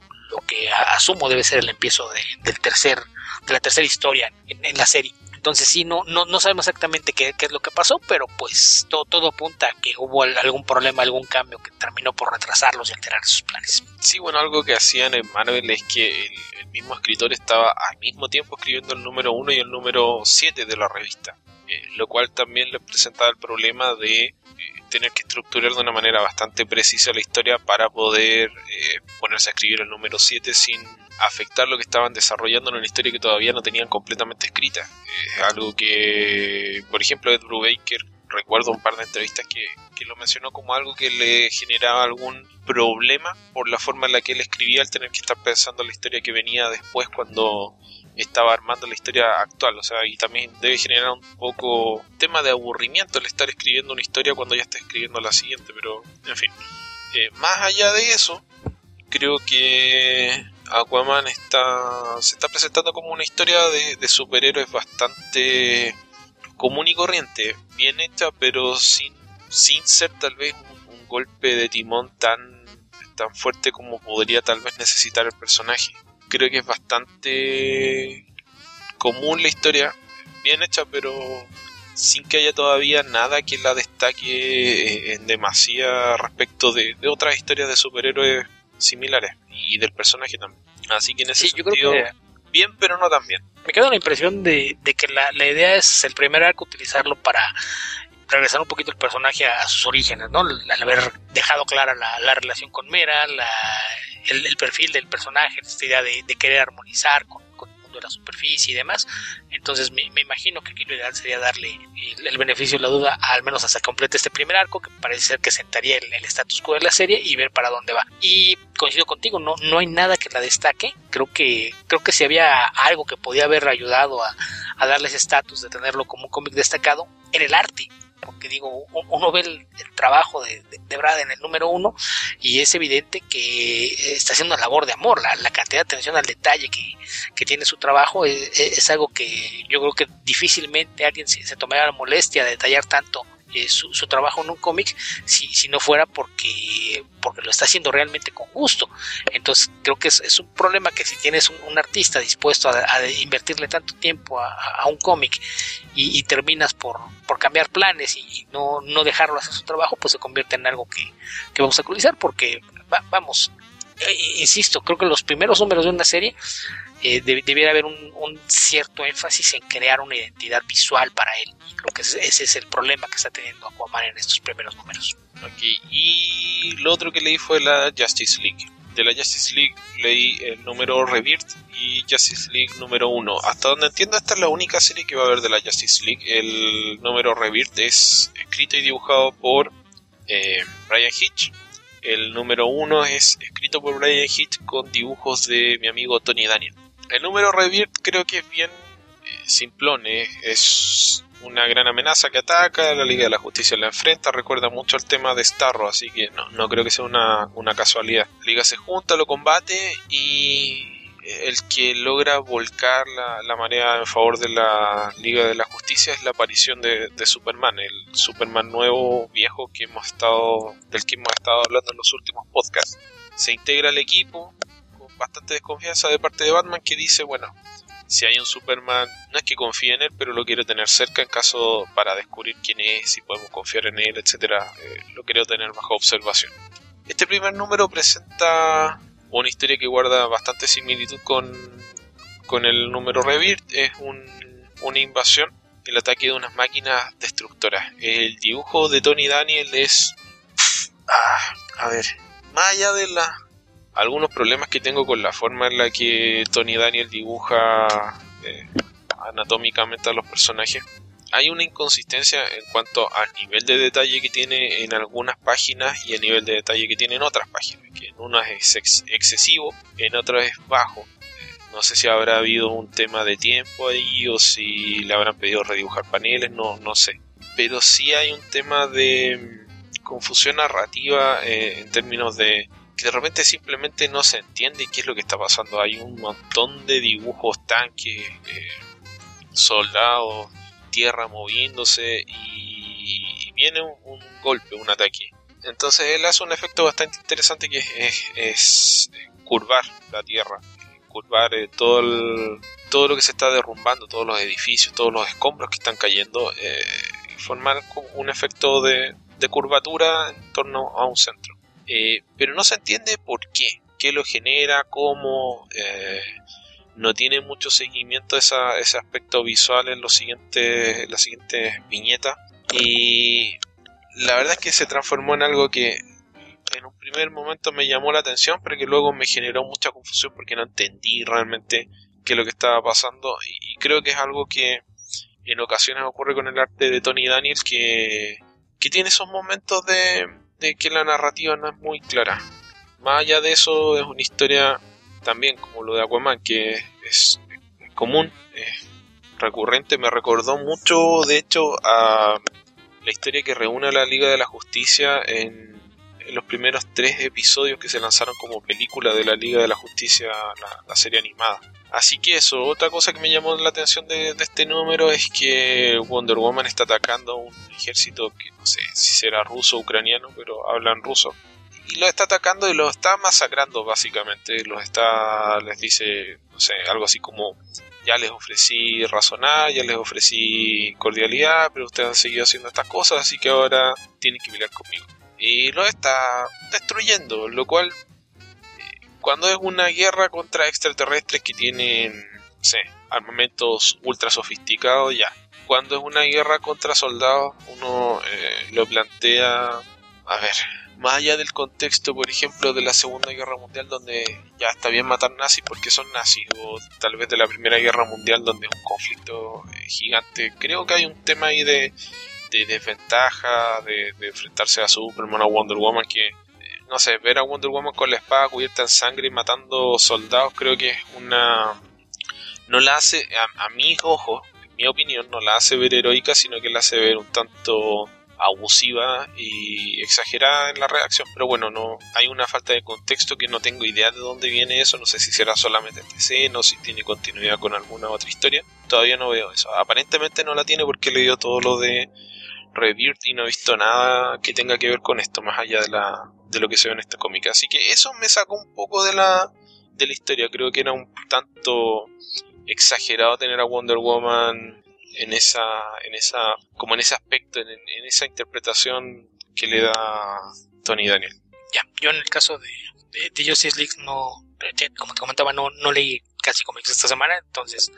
que asumo debe ser el empiezo de, del tercer, de la tercera historia en la serie. Entonces sí, no, no, no sabemos exactamente qué, es lo que pasó, pero pues todo, todo apunta a que hubo algún problema, algún cambio que terminó por retrasarlos y alterar sus planes.
Sí, bueno, algo que hacían en Marvel es que el, mismo escritor estaba al mismo tiempo escribiendo el número 1 y el número 7 de la revista, eh, lo cual también le presentaba el problema de eh, tener que estructurar de una manera bastante precisa la historia para poder eh, ponerse a escribir el número 7 sin afectar lo que estaban desarrollando en una historia que todavía no tenían completamente escrita. Es algo que, por ejemplo, Ed Brubaker, recuerdo un par de entrevistas que, que, lo mencionó como algo que le generaba algún problema por la forma en la que él escribía al tener que estar pensando la historia que venía después cuando estaba armando la historia actual, o sea, y también debe generar un poco tema de aburrimiento el estar escribiendo una historia cuando ya está escribiendo la siguiente, pero en fin. Eh, más allá de eso, creo que Aquaman está se está presentando como una historia de, superhéroes bastante común y corriente, bien hecha, pero sin, sin ser tal vez un, golpe de timón tan, tan fuerte como podría tal vez necesitar el personaje. Creo que es bastante común la historia, bien hecha, pero sin que haya todavía nada que la destaque en demasía respecto de, otras historias de superhéroes similares y del personaje también. Así que en ese sentido, bien, pero no tan bien.
Me queda la impresión de, que la, la, idea es el primer arco utilizarlo para regresar un poquito el personaje a, sus orígenes, ¿no? Al haber dejado clara la, relación con Mera, el, perfil del personaje, esta idea de, querer armonizar con, de la superficie y demás. Entonces me, imagino que aquí lo ideal sería darle el, beneficio de la duda, al menos hasta que complete este primer arco, que parece ser que sentaría el, el status quo de la serie y ver para dónde va. Y coincido contigo, no, no hay nada que la destaque. Creo que, creo que si había algo que podía haber ayudado a, a darle ese estatus de tenerlo como un cómic destacado, en el arte porque digo, uno ve el, trabajo de, de, Brad en el número uno y es evidente que está haciendo una labor de amor, la, cantidad de atención al detalle que, tiene su trabajo es, algo que yo creo que difícilmente alguien se, se tomaría la molestia de detallar tanto eh, su, trabajo en un cómic si, si no fuera porque, porque lo está haciendo realmente con gusto. Entonces creo que es, un problema que si tienes un, artista dispuesto a, invertirle tanto tiempo a, un cómic y, terminas por, por cambiar planes y, no, no dejarlo hacer su trabajo, pues se convierte en algo que, vamos a actualizar porque vamos, eh, insisto, creo que los primeros números de una serie eh, debiera haber un, cierto énfasis en crear una identidad visual para él. Y creo que ese, es el problema que está teniendo Aquaman en estos primeros números.
Y lo otro que leí fue la Justice League. De la Justice League leí el número Rebirth y Justice League número 1. Hasta donde entiendo, esta es la única serie que va a haber de la Justice League. El número Rebirth es escrito y dibujado por eh, Brian Hitch. El número 1 es escrito por Brian Hitch con dibujos de mi amigo Tony Daniel. El número Rebirth creo que es bien eh, simplón, es una gran amenaza que ataca, la Liga de la Justicia la enfrenta, recuerda mucho el tema de Starro, así que no, no creo que sea una, casualidad. La Liga se junta, lo combate y el que logra volcar la, marea en favor de la Liga de la Justicia es la aparición de, de, Superman, el Superman nuevo, viejo que hemos estado, del que hemos estado hablando en los últimos podcasts. Se integra al equipo, bastante desconfianza de parte de Batman que dice, bueno, si hay un Superman, no es que confíe en él, pero lo quiero tener cerca en caso para descubrir quién es, si podemos confiar en él, etcétera. Eh, lo quiero tener bajo observación. Este primer número presenta una historia que guarda bastante similitud con, con el número Rebirth. Es una invasión, el ataque de unas máquinas destructoras. El dibujo de Tony Daniel es... Ah, a ver, más allá de la algunos problemas que tengo con la forma en la que Tony Daniel dibuja eh, anatómicamente a los personajes. Hay una inconsistencia en cuanto al nivel de detalle que tiene en algunas páginas y el nivel de detalle que tiene en otras páginas, que en unas es excesivo, en otras es bajo. No sé si habrá habido un tema de tiempo ahí o si le habrán pedido redibujar paneles, no, no sé. Pero sí hay un tema de mm, confusión narrativa eh, en términos de que de repente simplemente no se entiende qué es lo que está pasando. Hay un montón de dibujos, tanques, eh, soldados, tierra moviéndose y viene un, golpe, un ataque. Entonces él hace un efecto bastante interesante que es, curvar la tierra, curvar eh, todo, todo lo que se está derrumbando, todos los edificios, todos los escombros que están cayendo, eh, formar un efecto de curvatura en torno a un centro. Eh, pero no se entiende por qué, qué lo genera, cómo, eh, no tiene mucho seguimiento esa, ese aspecto visual en, los siguientes, las siguientes viñetas. Y la verdad es que se transformó en algo que en un primer momento me llamó la atención pero que luego me generó mucha confusión porque no entendí realmente qué es lo que estaba pasando. Y, creo que es algo que en ocasiones ocurre con el arte de Tony Daniels que, que tiene esos momentos de, de que la narrativa no es muy clara. Más allá de eso, es una historia también como lo de Aquaman, que es común, recurrente, me recordó mucho, de hecho, a la historia que reúne a la Liga de la Justicia en, los primeros tres episodios que se lanzaron como película de la Liga de la Justicia, la, serie animada. Así que eso, otra cosa que me llamó la atención de, este número es que Wonder Woman está atacando un ejército que no sé si será ruso o ucraniano, pero hablan ruso. Y lo está atacando y lo está masacrando básicamente. Los está, les dice, no sé, algo así como ya les ofrecí razonar, ya les ofrecí cordialidad, pero ustedes han seguido haciendo estas cosas, así que ahora tienen que mirar conmigo. Y lo está destruyendo, lo cual, cuando es una guerra contra extraterrestres que tienen, no armamentos ultra sofisticados, ya. Cuando es una guerra contra soldados, uno eh, lo plantea, a ver, más allá del contexto, por ejemplo, de la Segunda Guerra Mundial, donde ya está bien matar nazis porque son nazis, o tal vez de la Primera Guerra Mundial, donde es un conflicto eh, gigante, creo que hay un tema ahí de, desventaja, de, enfrentarse a Superman o Wonder Woman, que, eh, no sé, ver a Wonder Woman con la espada cubierta en sangre y matando soldados, creo que es una... No la hace, a, a mis ojos, en mi opinión, no la hace ver heroica, sino que la hace ver un tanto abusiva y exagerada en la reacción. Pero bueno, no hay una falta de contexto que no tengo idea de dónde viene eso. No sé si será solamente este escena o si tiene continuidad con alguna otra historia. Todavía no veo eso. Aparentemente no la tiene porque le dio todo lo de Rebirth y no he visto nada que tenga que ver con esto más allá de la de lo que se ve en esta cómica. Así que eso me sacó un poco de la de la historia. Creo que era un tanto exagerado tener a Wonder Woman en esa, en esa, como en ese aspecto, en, esa interpretación que le da Tony Daniel.
Ya, yo en el caso de, de, Justice League no, como te comentaba, no leí casi cómics esta semana, entonces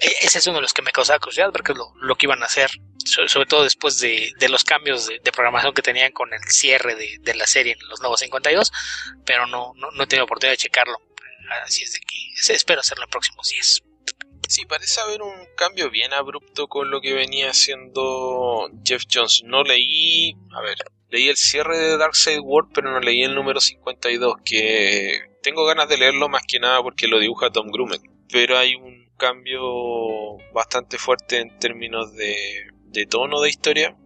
e, ese es uno de los que me causaba curiosidad, porque es lo, que iban a hacer, sobre, todo después de, de los cambios de, programación que tenían con el cierre de, la serie en los nuevos 52, pero no, no, no he tenido oportunidad de checarlo, así es de que espero hacerlo en próximos días.
Sí, parece haber un cambio bien abrupto con lo que venía haciendo Jeff Jones. No leí, a ver, leí el cierre de Dark Side World, pero no leí el número 52, que tengo ganas de leerlo más que nada porque lo dibuja Tom Grumet. Pero hay un cambio bastante fuerte en términos de, tono de historia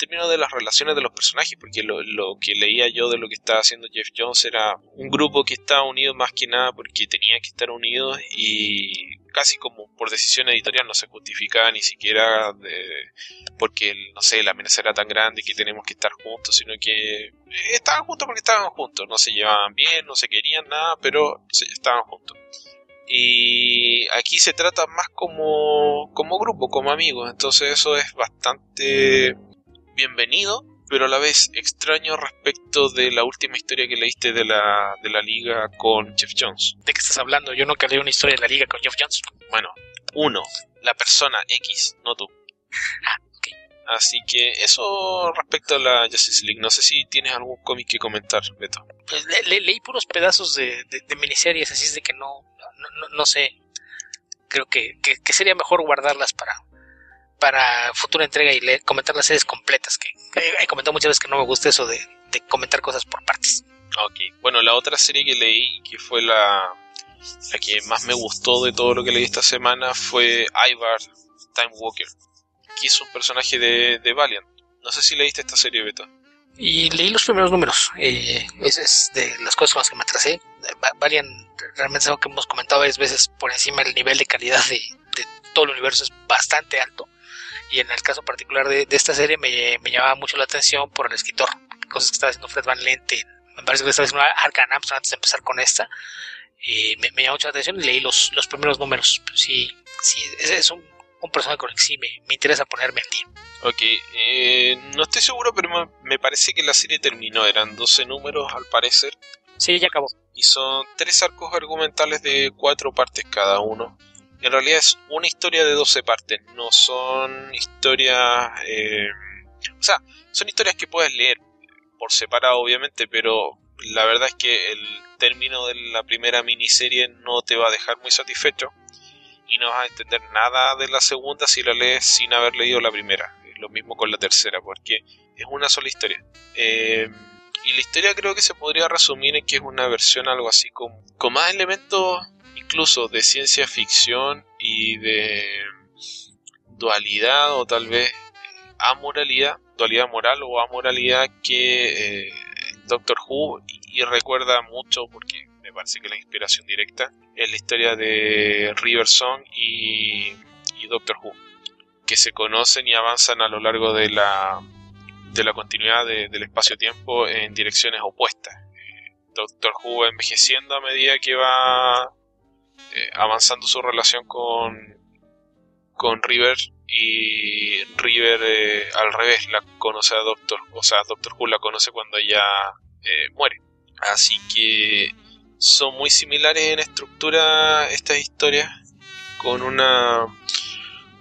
términos de las relaciones de los personajes, porque lo, lo, que leía yo de lo que estaba haciendo Jeff Jones era un grupo que estaba unido más que nada porque tenía que estar unidos y casi como por decisión editorial no se justificaba ni siquiera de, porque, no sé, la amenaza era tan grande que tenemos que estar juntos, sino que estaban juntos porque estaban juntos, no se llevaban bien, no se querían nada, pero estaban juntos. Y aquí se trata más como, como grupo, como amigos, entonces eso es bastante bienvenido, pero a la vez extraño respecto de la última historia que leíste de la, de la liga con Jeff Jones.
¿De qué estás hablando? Yo nunca leí una historia de la liga con Jeff Jones.
Bueno, uno, la persona X, no tú.
Ah, ok.
Así que eso respecto a la Justice League. No sé si tienes algún cómic que comentar, Beto.
Pues leí puros pedazos de, de, miniseries, así es de que no, no, no, sé. Creo que, que sería mejor guardarlas para, para futura entrega y comentar las series completas, que he, comentado muchas veces que no me gusta eso de, comentar cosas por partes.
Ok, bueno, la otra serie que leí, que fue la, la que más me gustó de todo lo que leí esta semana, fue Ivar Time Walker, que es un personaje de, de Valiant. No sé si leíste esta serie, Beto.
Y leí los primeros números. Eh, es, de las cosas con las que me atrasé. Valiant realmente es algo que hemos comentado varias veces por encima del nivel de calidad de, de todo el universo es bastante alto y en el caso particular de, esta serie me, me, llamaba mucho la atención por el escritor, cosas que estaba haciendo Fred Van Lente, me parece que estaba haciendo Arkham antes de empezar con esta, y me, me llamó mucho la atención y leí los, los primeros números, sí, sí, es, es un, un, personaje con el que sí me, me interesa ponerme al día.
Ok, eh, no estoy seguro, pero me, me parece que la serie terminó, eran 12 números al parecer.
Sí, ya acabó.
Y son tres arcos argumentales de cuatro partes cada uno en realidad es una historia de 12 partes, no son historias... Eh, o sea, son historias que puedes leer por separado obviamente, pero la verdad es que el término de la primera miniserie no te va a dejar muy satisfecho y no vas a entender nada de la segunda si la lees sin haber leído la primera. Lo mismo con la tercera, porque es una sola historia. Eh, y la historia creo que se podría resumir en que es una versión algo así como con más elementos incluso de ciencia ficción y de dualidad o tal vez amoralidad, dualidad moral o amoralidad que eh, Doctor Who y, recuerda mucho porque me parece que la inspiración directa es la historia de River Song y, Doctor Who que se conocen y avanzan a lo largo de la de la continuidad del espacio-tiempo en direcciones opuestas. Doctor Who envejeciendo a medida que va eh, avanzando su relación con, con River y River eh, al revés la conoce a Doctor, o sea, Doctor Who la conoce cuando ella eh, muere. Así que son muy similares en estructura estas historias con una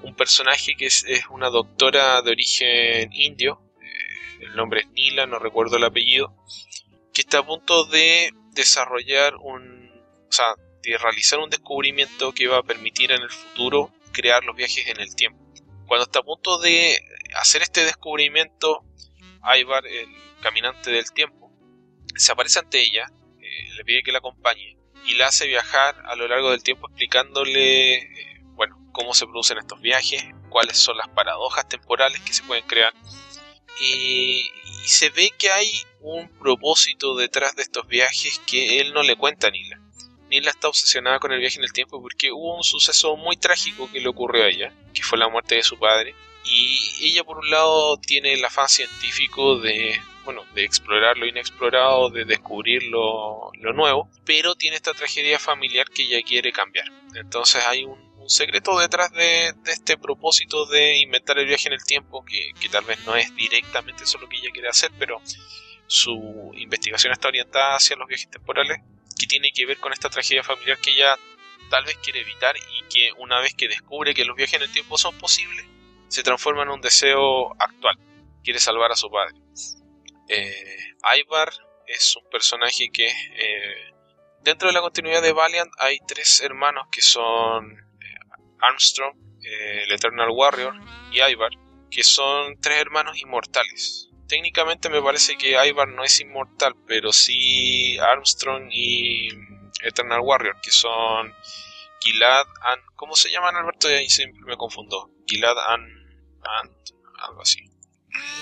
un personaje que es, es una doctora de origen indio, el nombre es Nila, no recuerdo el apellido, que está a punto de desarrollar un, o sea, de realizar un descubrimiento que va a permitir en el futuro crear los viajes en el tiempo. Cuando está a punto de hacer este descubrimiento, Ivar, el caminante del tiempo, se aparece ante ella, eh, le pide que la acompañe y la hace viajar a lo largo del tiempo explicándole, eh, bueno, cómo se producen estos viajes, cuáles son las paradojas temporales que se pueden crear y, se ve que hay un propósito detrás de estos viajes que él no le cuenta a Nila. Nila está obsesionada con el viaje en el tiempo porque hubo un suceso muy trágico que le ocurrió a ella, que fue la muerte de su padre. Y ella por un lado tiene el afán científico de, bueno, de explorar lo inexplorado, de descubrir lo, lo nuevo, pero tiene esta tragedia familiar que ella quiere cambiar. Entonces hay un secreto detrás de, este propósito de inventar el viaje en el tiempo, que, tal vez no es directamente eso lo que ella quiere hacer, pero su investigación está orientada hacia los viajes temporales, que tiene que ver con esta tragedia familiar que ella tal vez quiere evitar y que una vez que descubre que los viajes en el tiempo son posibles, se transforma en un deseo actual. Quiere salvar a su padre. Eh, Ivar es un personaje que eh, dentro de la continuidad de Valiant hay tres hermanos que son Armstrong, eh, el Eternal Warrior y Ivar, que son tres hermanos inmortales. Técnicamente me parece que Ivar no es inmortal, pero sí Armstrong y Eternal Warrior, que son Gilad and... ¿Cómo se llaman, Alberto? Ahí siempre me confundo. Gilad and... and algo así.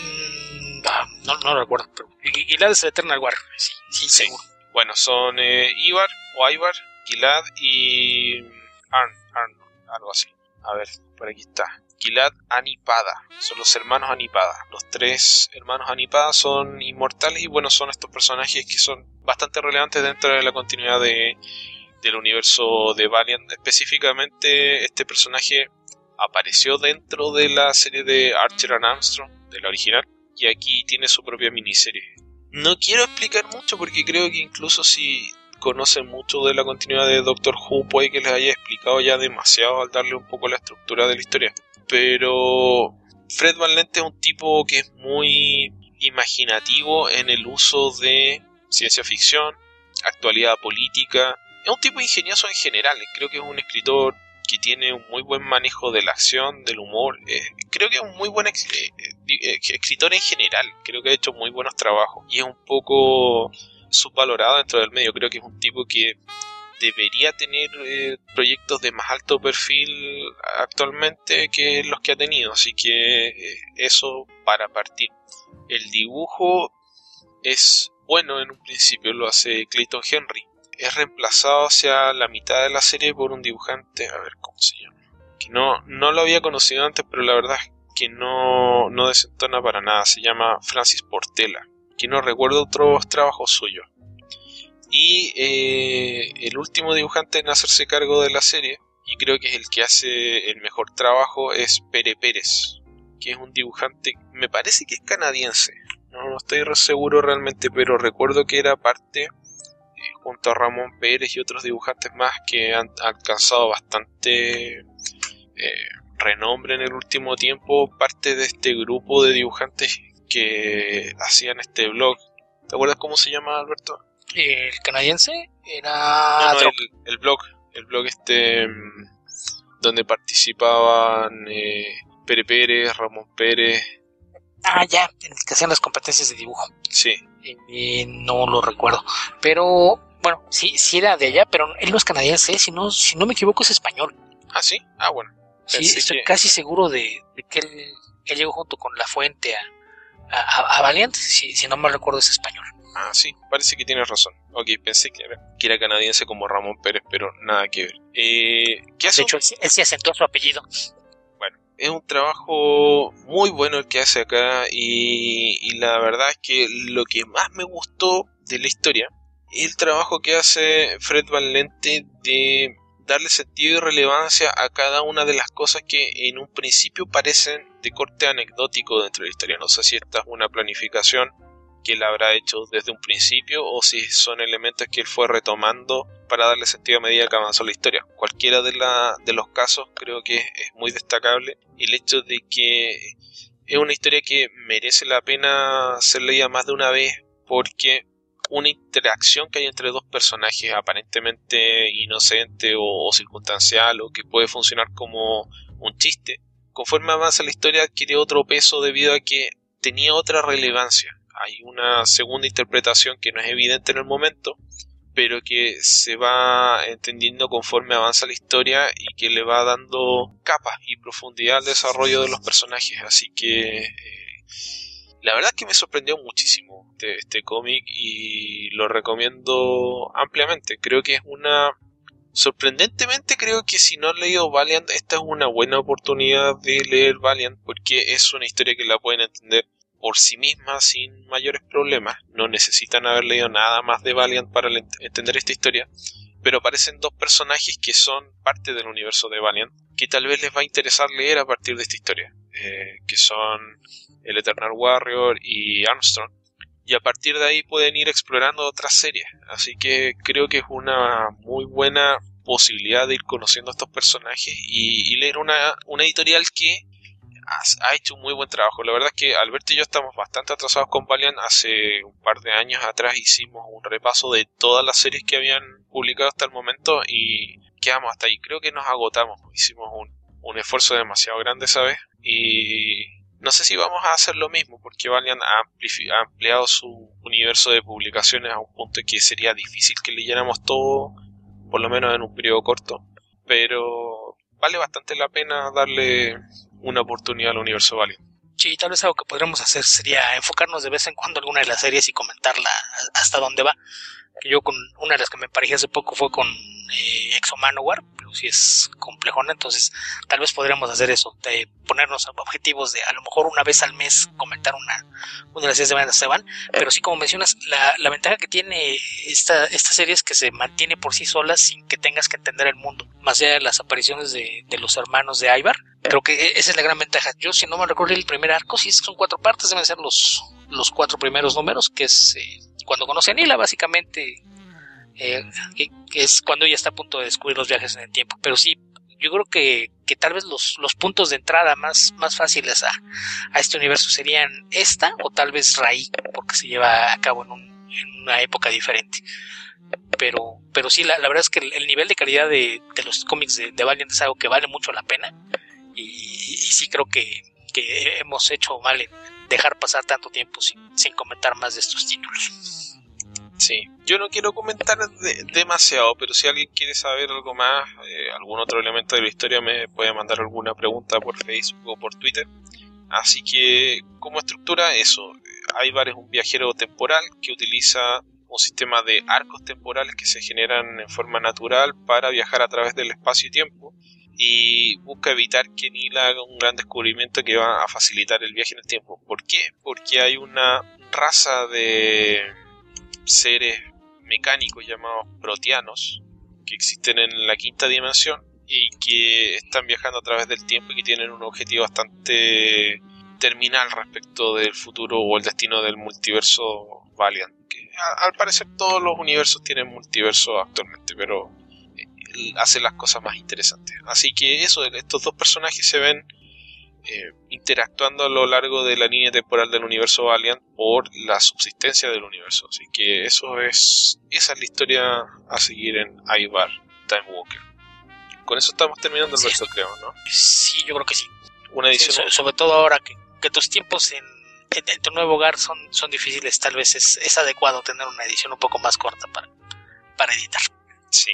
Mm, no, no, recuerdo, pero Gilad es el Eternal Warrior, sí, sí, seguro.
Bueno, son eh, Ivar o Ivar, Gilad y Arn, Arn algo así. A ver, por aquí está. Gilad Anipada, son los hermanos Anipada. Los tres hermanos Anipada son inmortales y bueno, son estos personajes que son bastante relevantes dentro de la continuidad de, del universo de Valiant. Específicamente, este personaje apareció dentro de la serie de Archer and Armstrong, de la original, y aquí tiene su propia miniserie. No quiero explicar mucho porque creo que incluso si conocen mucho de la continuidad de Doctor Who puede que les haya explicado ya demasiado al darle un poco la estructura de la historia. Pero Fred Van Lente es un tipo que es muy imaginativo en el uso de ciencia ficción, actualidad política. Es un tipo ingenioso en general. Creo que es un escritor que tiene un muy buen manejo de la acción, del humor. Eh, creo que es un muy buen eh, eh, escritor en general. Creo que ha hecho muy buenos trabajos. Y es un poco subvalorado dentro del medio. Creo que es un tipo que debería tener eh, proyectos de más alto perfil actualmente que los que ha tenido. Así que eh, eso para partir. El dibujo es bueno en un principio, lo hace Clayton Henry. Es reemplazado hacia la mitad de la serie por un dibujante, a ver cómo se llama. Que no, no lo había conocido antes, pero la verdad es que no, no desentona para nada. Se llama Francis Portela que no recuerdo otros trabajos suyos. Y eh, el último dibujante en hacerse cargo de la serie, y creo que es el que hace el mejor trabajo, es Pere Pérez, que es un dibujante, me parece que es canadiense, no, estoy seguro realmente, pero recuerdo que era parte, eh, junto a Ramón Pérez y otros dibujantes más, que han alcanzado bastante eh, renombre en el último tiempo, parte de este grupo de dibujantes que hacían este blog. ¿Te acuerdas cómo se llama, Alberto?
El canadiense era...
el, blog, el blog este mm, donde participaban eh, Pere Pérez, Ramón Pérez.
Ah, ya, que hacían las competencias de dibujo.
Sí.
no lo recuerdo. Pero, bueno, sí, sí era de allá, pero él no es canadiense, si no, si no me equivoco es español.
Ah, sí, ah, bueno.
Sí, estoy casi seguro de, que él, llegó junto con La Fuente a, a, Valiant, si, si, no me recuerdo es español.
Ah, sí, parece que tienes razón. Ok, pensé que era, que era canadiense como Ramón Pérez, pero nada que ver. Eh, ¿qué hace
de hecho, él, sí asentó su apellido.
Bueno, es un trabajo muy bueno el que hace acá y, y la verdad es que lo que más me gustó de la historia es el trabajo que hace Fred Valente de darle sentido y relevancia a cada una de las cosas que en un principio parecen de corte anecdótico dentro de la historia. No sé si esta es una planificación que él habrá hecho desde un principio o si son elementos que él fue retomando para darle sentido a medida que avanzó la historia. Cualquiera de, la, de los casos creo que es muy destacable el hecho de que es una historia que merece la pena ser leída más de una vez porque una interacción que hay entre dos personajes aparentemente inocente o, circunstancial o que puede funcionar como un chiste, conforme avanza la historia adquiere otro peso debido a que tenía otra relevancia. Hay una segunda interpretación que no es evidente en el momento, pero que se va entendiendo conforme avanza la historia y que le va dando capas y profundidad al desarrollo de los personajes. Así que eh, la verdad es que me sorprendió muchísimo este, este cómic y lo recomiendo ampliamente. Creo que es una... Sorprendentemente creo que si no han leído Valiant, esta es una buena oportunidad de leer Valiant porque es una historia que la pueden entender por sí misma sin mayores problemas. No necesitan haber leído nada más de Valiant para entender esta historia. Pero aparecen dos personajes que son parte del universo de Valiant que tal vez les va a interesar leer a partir de esta historia. Eh, que son el Eternal Warrior y Armstrong. Y a partir de ahí pueden ir explorando otras series. Así que creo que es una muy buena posibilidad de ir conociendo a estos personajes y, leer una, una, editorial que ha, hecho un muy buen trabajo. La verdad es que Alberto y yo estamos bastante atrasados con Valiant. Hace un par de años atrás hicimos un repaso de todas las series que habían publicado hasta el momento y quedamos hasta ahí. Creo que nos agotamos. Hicimos un, un esfuerzo demasiado grande, ¿sabes? Y no sé si vamos a hacer lo mismo, porque Valiant ha, ampliado su universo de publicaciones a un punto en que sería difícil que leyéramos todo, por lo menos en un periodo corto. Pero vale bastante la pena darle una oportunidad al universo Valiant.
Sí, tal vez algo que podríamos hacer sería enfocarnos de vez en cuando en alguna de las series y comentarla hasta dónde va. Que yo con una de las que me parejé hace poco fue con eh, Exo Manowar, pero si es complejona, entonces tal vez podríamos hacer eso, de ponernos objetivos de a lo mejor una vez al mes comentar una, una de las series de bandas se van, pero sí como mencionas, la, la ventaja que tiene esta, esta serie es que se mantiene por sí sola sin que tengas que entender el mundo, más allá de las apariciones de, de los hermanos de Ivar, creo que e, esa es la gran ventaja. Yo si no me recuerdo el primer arco, si son cuatro partes, deben ser los, los cuatro primeros números, que es eh, cuando conoce a Nila, básicamente eh, es cuando ella está a punto de descubrir los viajes en el tiempo. Pero sí, yo creo que, que tal vez los, los, puntos de entrada más, más fáciles a, a, este universo serían esta o tal vez Rai, porque se lleva a cabo en, un, una época diferente. Pero, pero sí, la, la verdad es que el, nivel de calidad de, de los cómics de, de, Valiant es algo que vale mucho la pena. Y, y sí creo que, que, hemos hecho mal en dejar pasar tanto tiempo sin, sin comentar más de estos títulos.
Sí, yo no quiero comentar demasiado, pero si alguien quiere saber algo más, eh, algún otro elemento de la historia, me puede mandar alguna pregunta por Facebook o por Twitter. Así que, como estructura, eso. Ivar es un viajero temporal que utiliza un sistema de arcos temporales que se generan en forma natural para viajar a través del espacio y tiempo y busca evitar que Nila haga un gran descubrimiento que va a facilitar el viaje en el tiempo. ¿Por qué? Porque hay una raza de seres mecánicos llamados proteanos que existen en la quinta dimensión y que están viajando a través del tiempo y que tienen un objetivo bastante terminal respecto del futuro o el destino del multiverso Valiant. Al parecer todos los universos tienen multiverso actualmente, pero hace las cosas más interesantes. Así que eso, estos dos personajes se ven eh, interactuando a lo largo de la línea temporal del universo Valiant por la subsistencia del universo. Así que eso es, esa es la historia a seguir en Ivar Time Walker. Con eso estamos terminando el verso, creo, ¿no?
Sí, yo creo que sí.
Una edición.
sobre todo ahora que, que tus tiempos en, en, tu nuevo hogar son, son difíciles, tal vez es, es adecuado tener una edición un poco más corta para, para editar.
Sí.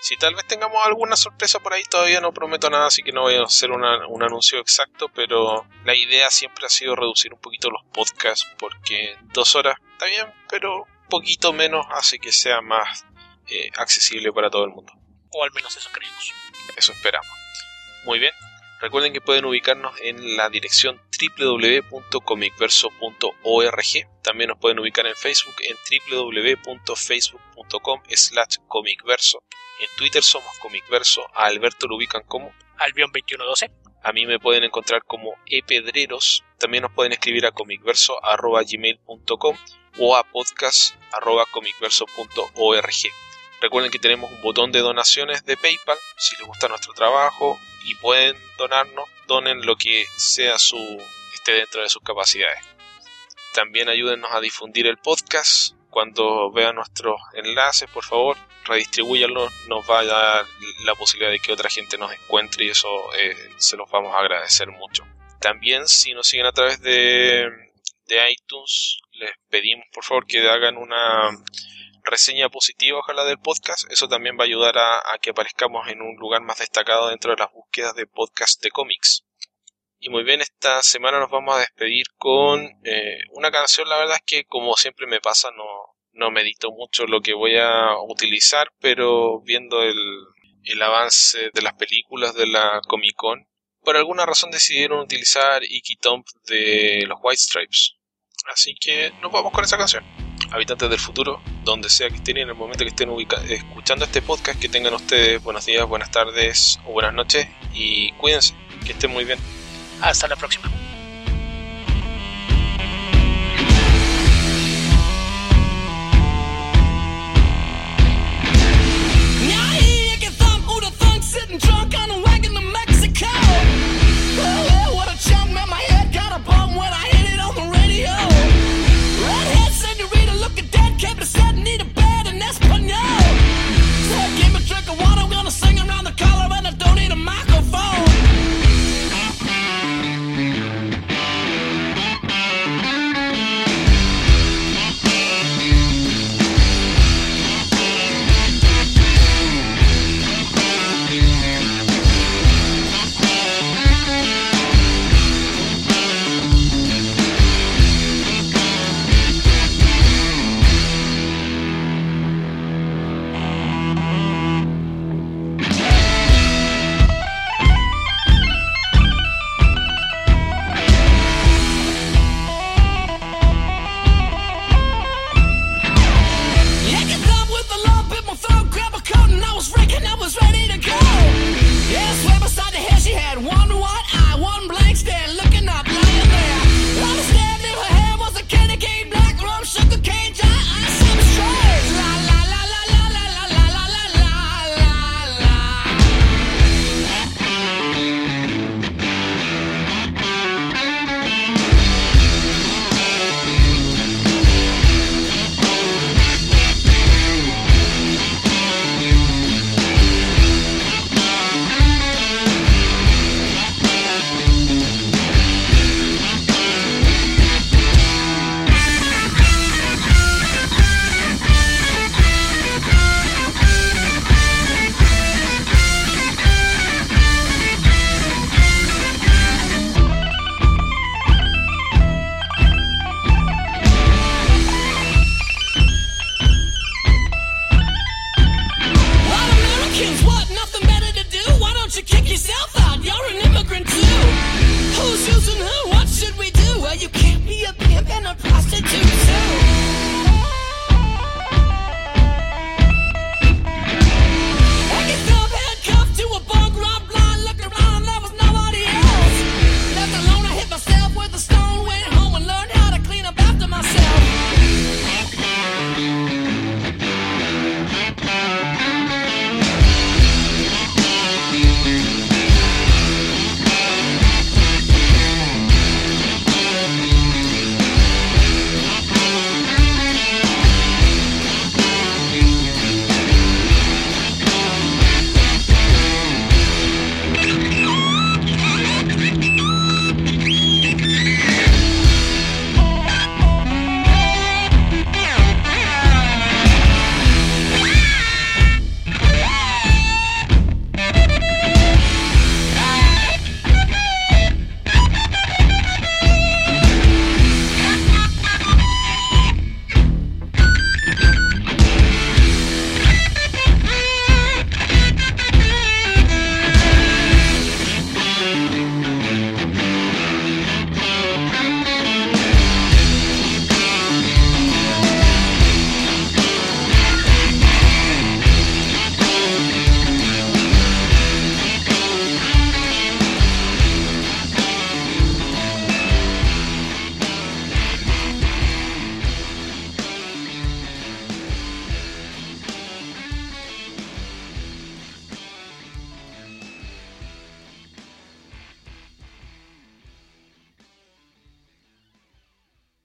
Si tal vez tengamos alguna sorpresa por ahí, todavía no prometo nada, así que no voy a hacer un anuncio exacto, pero la idea siempre ha sido reducir un poquito los podcasts, porque dos horas está bien, pero un poquito menos hace que sea más eh, accesible para todo el mundo.
O al menos eso creemos.
Eso esperamos. Muy bien. Recuerden que pueden ubicarnos en la dirección www.comicverso.org. También nos pueden ubicar en Facebook en www.facebook.com slash comicverso. En Twitter somos comicverso. A Alberto lo ubican como
Albion2112.
A mí me pueden encontrar como epedreros. También nos pueden escribir a comicverso.gmail.com o a podcast.comicverso.org. Recuerden que tenemos un botón de donaciones de PayPal si les gusta nuestro trabajo y pueden donarnos, donen lo que sea su esté dentro de sus capacidades. También ayúdennos a difundir el podcast. Cuando vean nuestros enlaces, por favor, redistribúyanlo. Nos va a dar la posibilidad de que otra gente nos encuentre y eso eh, se los vamos a agradecer mucho. También si nos siguen a través de, de iTunes, les pedimos por favor que hagan una reseña positiva, ojalá, del podcast. Eso también va a ayudar a, que aparezcamos en un lugar más destacado dentro de las búsquedas de podcast de cómics. Y muy bien, esta semana nos vamos a despedir con eh, una canción, la verdad es que como siempre me pasa, no, no medito mucho lo que voy a utilizar, pero viendo el, el avance de las películas de la Comic Con, por alguna razón decidieron utilizar Iki Tomp de los White Stripes. Así que nos vamos con esa canción habitantes del futuro, donde sea que estén en el momento que estén escuchando este podcast, que tengan ustedes buenos días, buenas tardes o buenas noches y cuídense, que estén muy bien.
Hasta la próxima.